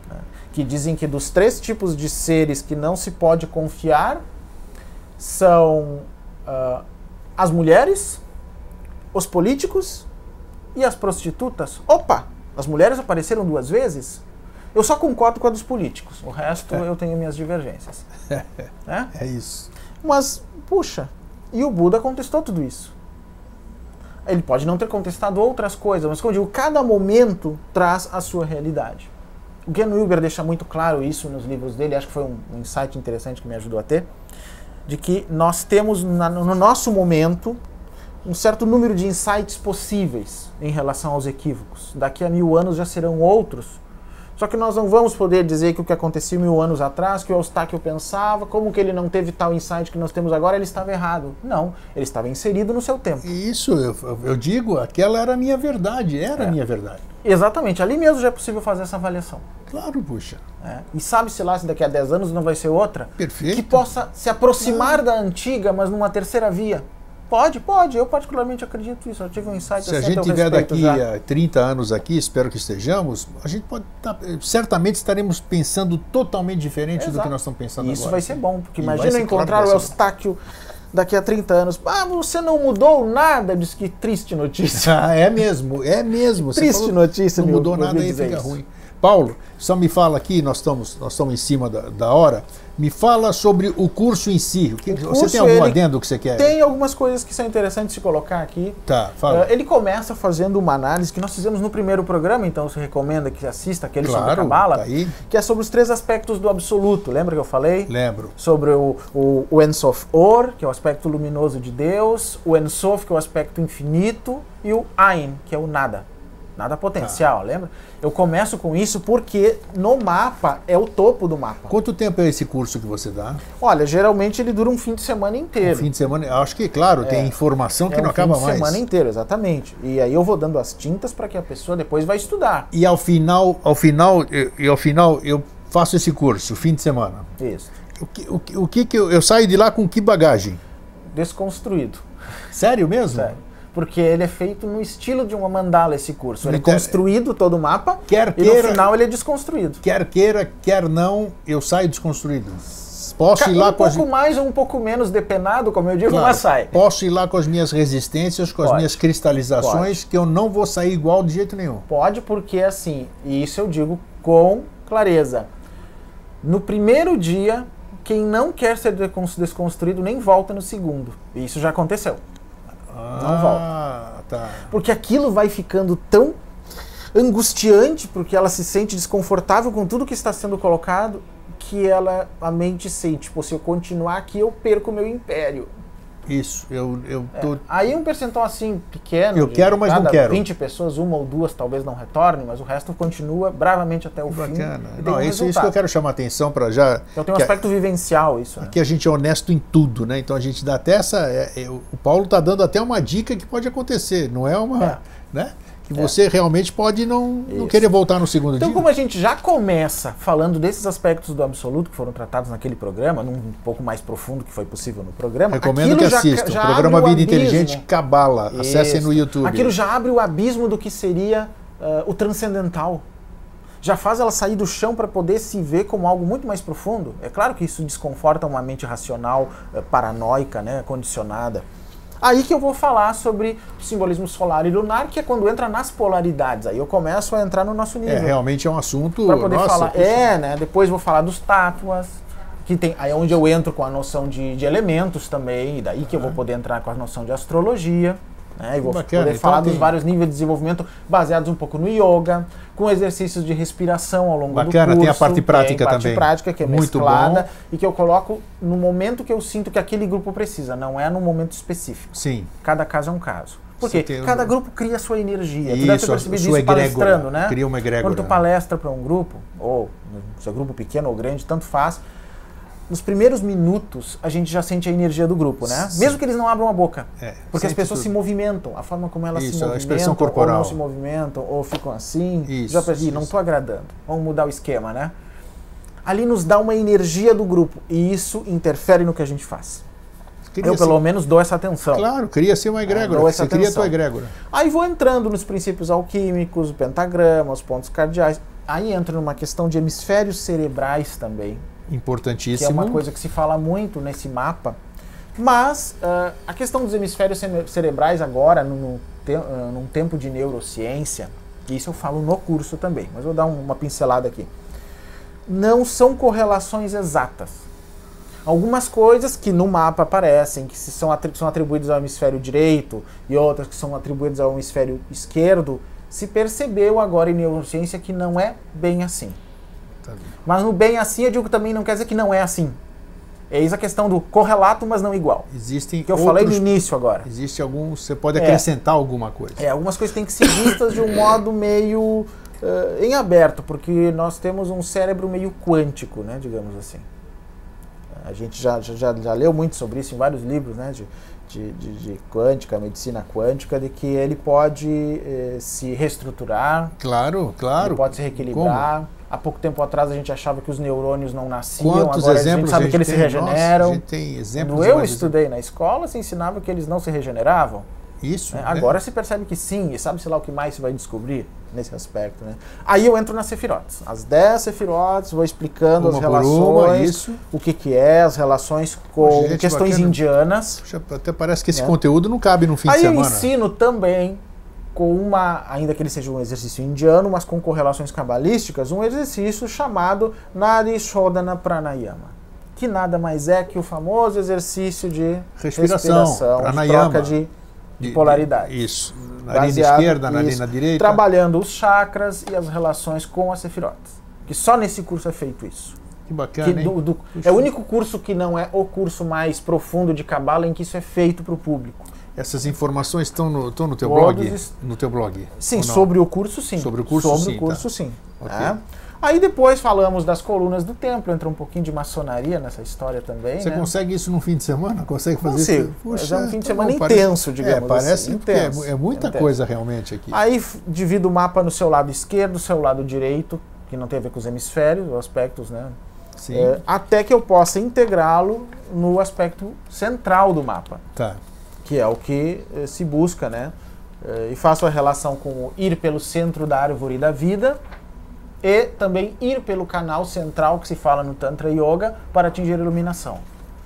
Né, que dizem que dos três tipos de seres que não se pode confiar são uh, as mulheres, os políticos e as prostitutas. Opa! As mulheres apareceram duas vezes? Eu só concordo com a dos políticos. O resto é. eu tenho minhas divergências. É. é? é isso. Mas, puxa, e o Buda contestou tudo isso. Ele pode não ter contestado outras coisas, mas como eu digo, cada momento traz a sua realidade. O Ken Wilber deixa muito claro isso nos livros dele, acho que foi um insight interessante que me ajudou a ter, de que nós temos na, no nosso momento um certo número de insights possíveis em relação aos equívocos. Daqui a mil anos já serão outros só que nós não vamos poder dizer que o que acontecia mil anos atrás, que o Eustáquio pensava, como que ele não teve tal insight que nós temos agora, ele estava errado. Não, ele estava inserido no seu tempo. Isso, eu, eu digo, aquela era a minha verdade, era a é. minha verdade. Exatamente, ali mesmo já é possível fazer essa avaliação. Claro, puxa. É. E sabe-se lá se daqui a 10 anos não vai ser outra? Perfeito. Que possa se aproximar da antiga, mas numa terceira via. Pode, pode. Eu particularmente acredito isso. Eu tive um insight Se a gente tiver daqui já. a 30 anos aqui, espero que estejamos, a gente pode tá, certamente estaremos pensando totalmente diferente Exato. do que nós estamos pensando isso agora. Isso vai ser bom, porque e imagina encontrar claro o Eustáquio daqui a 30 anos. Ah, você não mudou nada, diz que triste notícia. ah, é mesmo, é mesmo. triste falou, notícia, Não mudou nada aí, fica ruim. Paulo, só me fala aqui, nós estamos, nós estamos em cima da, da hora. Me fala sobre o curso em si. O que, o você tem algum adendo que você quer? Tem algumas coisas que são interessantes de colocar aqui. Tá, fala. Uh, ele começa fazendo uma análise que nós fizemos no primeiro programa, então se recomenda que assista aquele claro, sobre a Kabbalah, tá que é sobre os três aspectos do absoluto. Lembra que eu falei? Lembro. Sobre o, o, o Ensof Or, que é o aspecto luminoso de Deus, o Ensof, que é o aspecto infinito, e o Ain, que é o nada nada potencial, ah. lembra? Eu começo com isso porque no mapa é o topo do mapa. Quanto tempo é esse curso que você dá? Olha, geralmente ele dura um fim de semana inteiro. Um fim de semana, acho que, claro, é, tem informação que é não um acaba mais. Um fim de semana inteiro, exatamente. E aí eu vou dando as tintas para que a pessoa depois vai estudar. E ao final, ao final, e ao final eu faço esse curso, fim de semana. Isso. O que, o, o que, que eu, eu saio de lá com que bagagem? Desconstruído. Sério mesmo? Sério porque ele é feito no estilo de uma mandala esse curso. Ele é construído todo o mapa quer e queira, no final ele é desconstruído. Quer queira, quer não, eu saio desconstruído. Posso ir lá um com pouco as... mais ou um pouco menos depenado, como eu digo, claro, mas sai. Posso ir lá com as minhas resistências, com Pode. as minhas cristalizações, Pode. que eu não vou sair igual de jeito nenhum. Pode, porque assim, e isso eu digo com clareza. No primeiro dia, quem não quer ser desconstruído nem volta no segundo. E isso já aconteceu. Ah, não volta. Tá. Porque aquilo vai ficando tão angustiante porque ela se sente desconfortável com tudo que está sendo colocado que ela a mente sente, tipo, se eu continuar aqui eu perco o meu império. Isso, eu, eu é. tô... Aí um percentual assim pequeno. Eu quero, mas não quero. 20 pessoas, uma ou duas talvez não retornem, mas o resto continua bravamente até o Bacana. fim. Bacana. Não, um isso, isso que eu quero chamar a atenção para já. Então tem um aspecto a, vivencial isso. Né? Aqui a gente é honesto em tudo, né? Então a gente dá até essa. É, é, o Paulo está dando até uma dica que pode acontecer, não é uma. É. Né? que é. você realmente pode não, não querer voltar no segundo então, dia. Então, como a gente já começa falando desses aspectos do absoluto que foram tratados naquele programa, num um pouco mais profundo que foi possível no programa, recomendo que assistam. Já, já o programa Vida Inteligente Cabala. Acessem no YouTube. Aquilo já abre o abismo do que seria uh, o transcendental. Já faz ela sair do chão para poder se ver como algo muito mais profundo. É claro que isso desconforta uma mente racional, uh, paranoica, né, condicionada. Aí que eu vou falar sobre o simbolismo solar e lunar, que é quando entra nas polaridades. Aí eu começo a entrar no nosso nível. É, realmente é um assunto. Para poder nossa, falar. É, né? Depois vou falar dos tátuas, que tem aí é onde eu entro com a noção de, de elementos também, e daí que eu vou poder entrar com a noção de astrologia. Né? E vou Bacana. poder então falar tem... dos vários níveis de desenvolvimento baseados um pouco no yoga, com exercícios de respiração ao longo Bacana, do curso. tem a parte prática tem a parte também. prática que é Muito mesclada bom. e que eu coloco no momento que eu sinto que aquele grupo precisa, não é num momento específico. Sim. Cada caso é um caso. Porque tem- cada grupo cria a sua energia. tu Isso, deve ter percebido isso palestrando, egrégora. né? Cria uma egrégora. Quando tu palestra para um grupo, ou se é grupo pequeno ou grande, tanto faz, nos primeiros minutos a gente já sente a energia do grupo, né? Sim. Mesmo que eles não abram a boca. É, Porque as pessoas tudo. se movimentam, a forma como elas se Isso, a movimentam, expressão ou corporal. não se movimentam, ou ficam assim. Isso, já percebi, não estou agradando. Vamos mudar o esquema, né? Ali nos dá uma energia do grupo e isso interfere no que a gente faz. Cria Eu, pelo menos, dou essa atenção. Claro, cria-se uma egrégora. dou essa Você cria a atenção. tua egrégora. Aí vou entrando nos princípios alquímicos, o pentagrama, os pontos cardeais. Aí entro numa questão de hemisférios cerebrais também, que é Importantíssimo. uma coisa que se fala muito nesse mapa. Mas ah, a questão dos hemisférios cere- cerebrais agora, no, no te- ah, num tempo de neurociência, isso eu falo no curso também, mas vou dar um- uma pincelada aqui. Não são correlações exatas. Algumas coisas que no mapa aparecem, que são, atri- são atribuídas ao hemisfério direito e outras que são atribuídas ao hemisfério esquerdo, se percebeu agora em neurociência que não é bem assim. Bem. Mas no bem assim eu digo também não quer dizer que não é assim. Eis a questão do correlato, mas não igual. Existem Que eu falei no outros- início agora. Existe alguns. Você pode É. acrescentar alguma coisa. É, algumas coisas têm que ser vistas de um modo meio eh, em aberto, porque nós temos um cérebro meio quântico, né, digamos assim. A gente já, já, já- leu muito sobre isso em vários livros, né, de, de, de, de quântica, medicina quântica, de que ele pode eh, se reestruturar, Claro, claro. ele pode se reequilibrar. Há pouco tempo atrás a gente achava que os neurônios não nasciam, Quantos agora a exemplos gente sabe que eles se tem? Nossa, regeneram. a gente tem exemplos. Quando eu estudei na escola, se ensinava que eles não se regeneravam. Isso. né? né? Agora se percebe que sim, e sabe-se lá o que mais se vai descobrir nesse aspecto. Né? Aí eu entro nas sefirotes. As 10 sefirotes, vou explicando Uma as relações, uma, isso. o que, que é, as relações com Gente, questões bacana. indianas. Puxa, até parece que esse Né? conteúdo não cabe no fim Aí de eu semana. ensino também com uma, ainda que ele seja um exercício indiano, mas com correlações cabalísticas, um exercício chamado Nadi Shodhana Pranayama, que nada mais é que o famoso exercício de Respiração, de pranayama. troca de, de De- polaridade. Isso. Narina esquerda, narina direita. Trabalhando os chakras e as relações com as sefirotes. Que só nesse curso é feito isso. Que bacana, Que do- do- é o único curso que não é o curso mais profundo de cabala em que isso é feito para o público. Essas informações estão no, estão no teu blog? No teu blog? Sim, sobre o curso sim. Sobre o curso, Sobre sim, o curso tá. sim. Ok. né? Aí depois falamos das colunas do templo, entra um pouquinho de maçonaria nessa história também. Você né? consegue isso num fim de semana? Consegue fazer Consigo. isso? Mas é um fim de tá semana bom, parece- intenso, digamos É, parece assim, é, intenso, é muita intenso. coisa realmente aqui. Aí divido o mapa no seu lado esquerdo, seu lado direito, que não tem a ver com os hemisférios, os aspectos, né? Sim, É, até que eu possa integrá-lo no aspecto central do mapa, tá. Que é o que eh, se busca, né? Eh, e faço a relação com ir pelo centro da árvore da vida e também ir pelo canal central que se fala no Tantra Yoga para atingir a iluminação.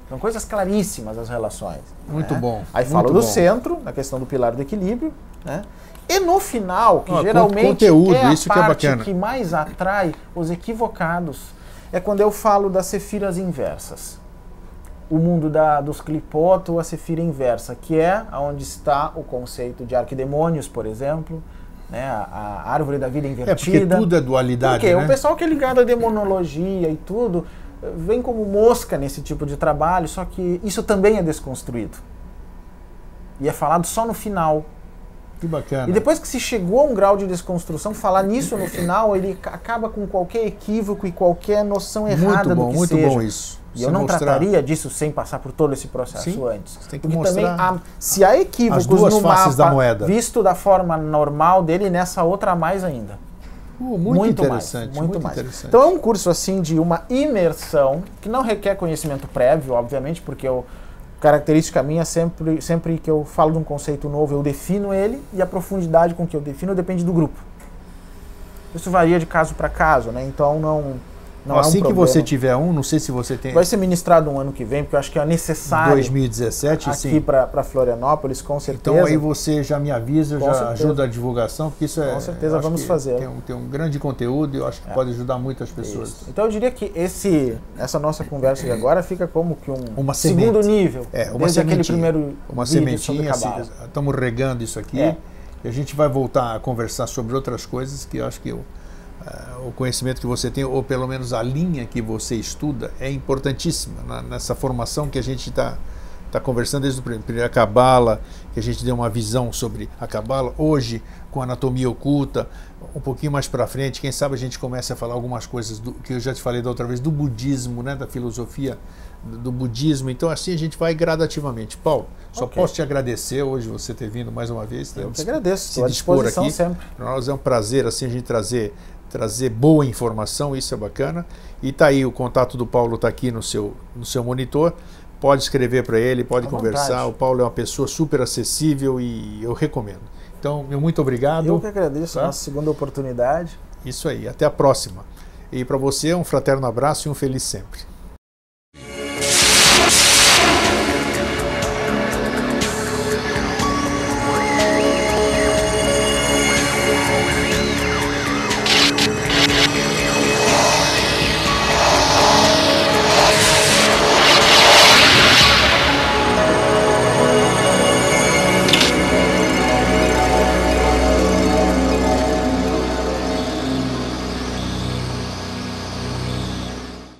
São coisas claríssimas as relações. Muito né? bom. Aí falo do bom. centro, na questão do pilar do equilíbrio, né? E no final, que Ah, geralmente conteúdo, é a isso que é parte bacana. que mais atrai os equivocados, é quando eu falo das sefiras inversas. O mundo da, dos clipoto, a sefira inversa, que é onde está o conceito de arquidemônios, por exemplo, né? a, a árvore da vida É, porque invertida. tudo é dualidade, Porque né? o pessoal que é ligado à demonologia e tudo vem como mosca nesse tipo de trabalho, só que isso também é desconstruído. E é falado só no final. Que bacana. E depois que se chegou a um grau de desconstrução, falar nisso no final, ele ca- acaba com qualquer equívoco e qualquer noção errada muito bom, do que muito seja. bom isso. E eu não mostrar trataria disso sem passar por todo esse processo Sim, antes. você tem que Porque também mostrar há, se há equívocos as duas no faces mapa da moeda. visto da forma normal dele, nessa outra mais ainda. Uh, muito, mais, interessante, muito, mais. interessante. Então é um curso assim de uma imersão que não requer conhecimento prévio, obviamente, porque eu característica minha sempre sempre que eu falo de um conceito novo, eu defino ele e a profundidade com que eu defino depende do grupo. Isso varia de caso para caso, né? Então não não assim é um que você tiver um, não sei se você tem vai ser ministrado um ano que vem, porque eu acho que é necessário 2017, aqui para Florianópolis, com certeza. Então aí você já me avisa, Com já certeza. ajuda a divulgação, porque isso é. Com certeza eu vamos fazer. Tem um, tem um grande conteúdo e eu acho que É. pode ajudar muitas pessoas. Isso. Então eu diria que esse, essa nossa conversa de agora fica como que um Uma segundo nível. É, uma desde aquele sementinha. primeiro Uma sementinha, assim, estamos regando isso aqui. É. E a gente vai voltar a conversar sobre outras coisas que eu acho que ah, o conhecimento que você tem, ou pelo menos a linha que você estuda, é importantíssima na- nessa formação que a gente está está conversando desde o primeiro a Cabala, que a gente deu uma visão sobre a Cabala. Hoje, com anatomia oculta, um pouquinho mais para frente, quem sabe a gente começa a falar algumas coisas do, que eu já te falei da outra vez, do budismo, né, da filosofia do budismo. Então, assim a gente vai gradativamente. Paulo, só okay. posso te agradecer hoje você ter vindo mais uma vez. Eu te agradeço, se dispor aqui. Sempre. Para nós é um prazer assim a gente trazer trazer boa informação, isso é bacana. E tá aí o contato do Paulo está aqui no seu no seu monitor. Pode escrever para ele, pode conversar. Vontade. O Paulo é uma pessoa super acessível e eu recomendo. Então, meu muito obrigado. Eu que agradeço tá? a nossa segunda oportunidade. Isso aí, até a próxima. E para você, um fraterno abraço e um feliz sempre.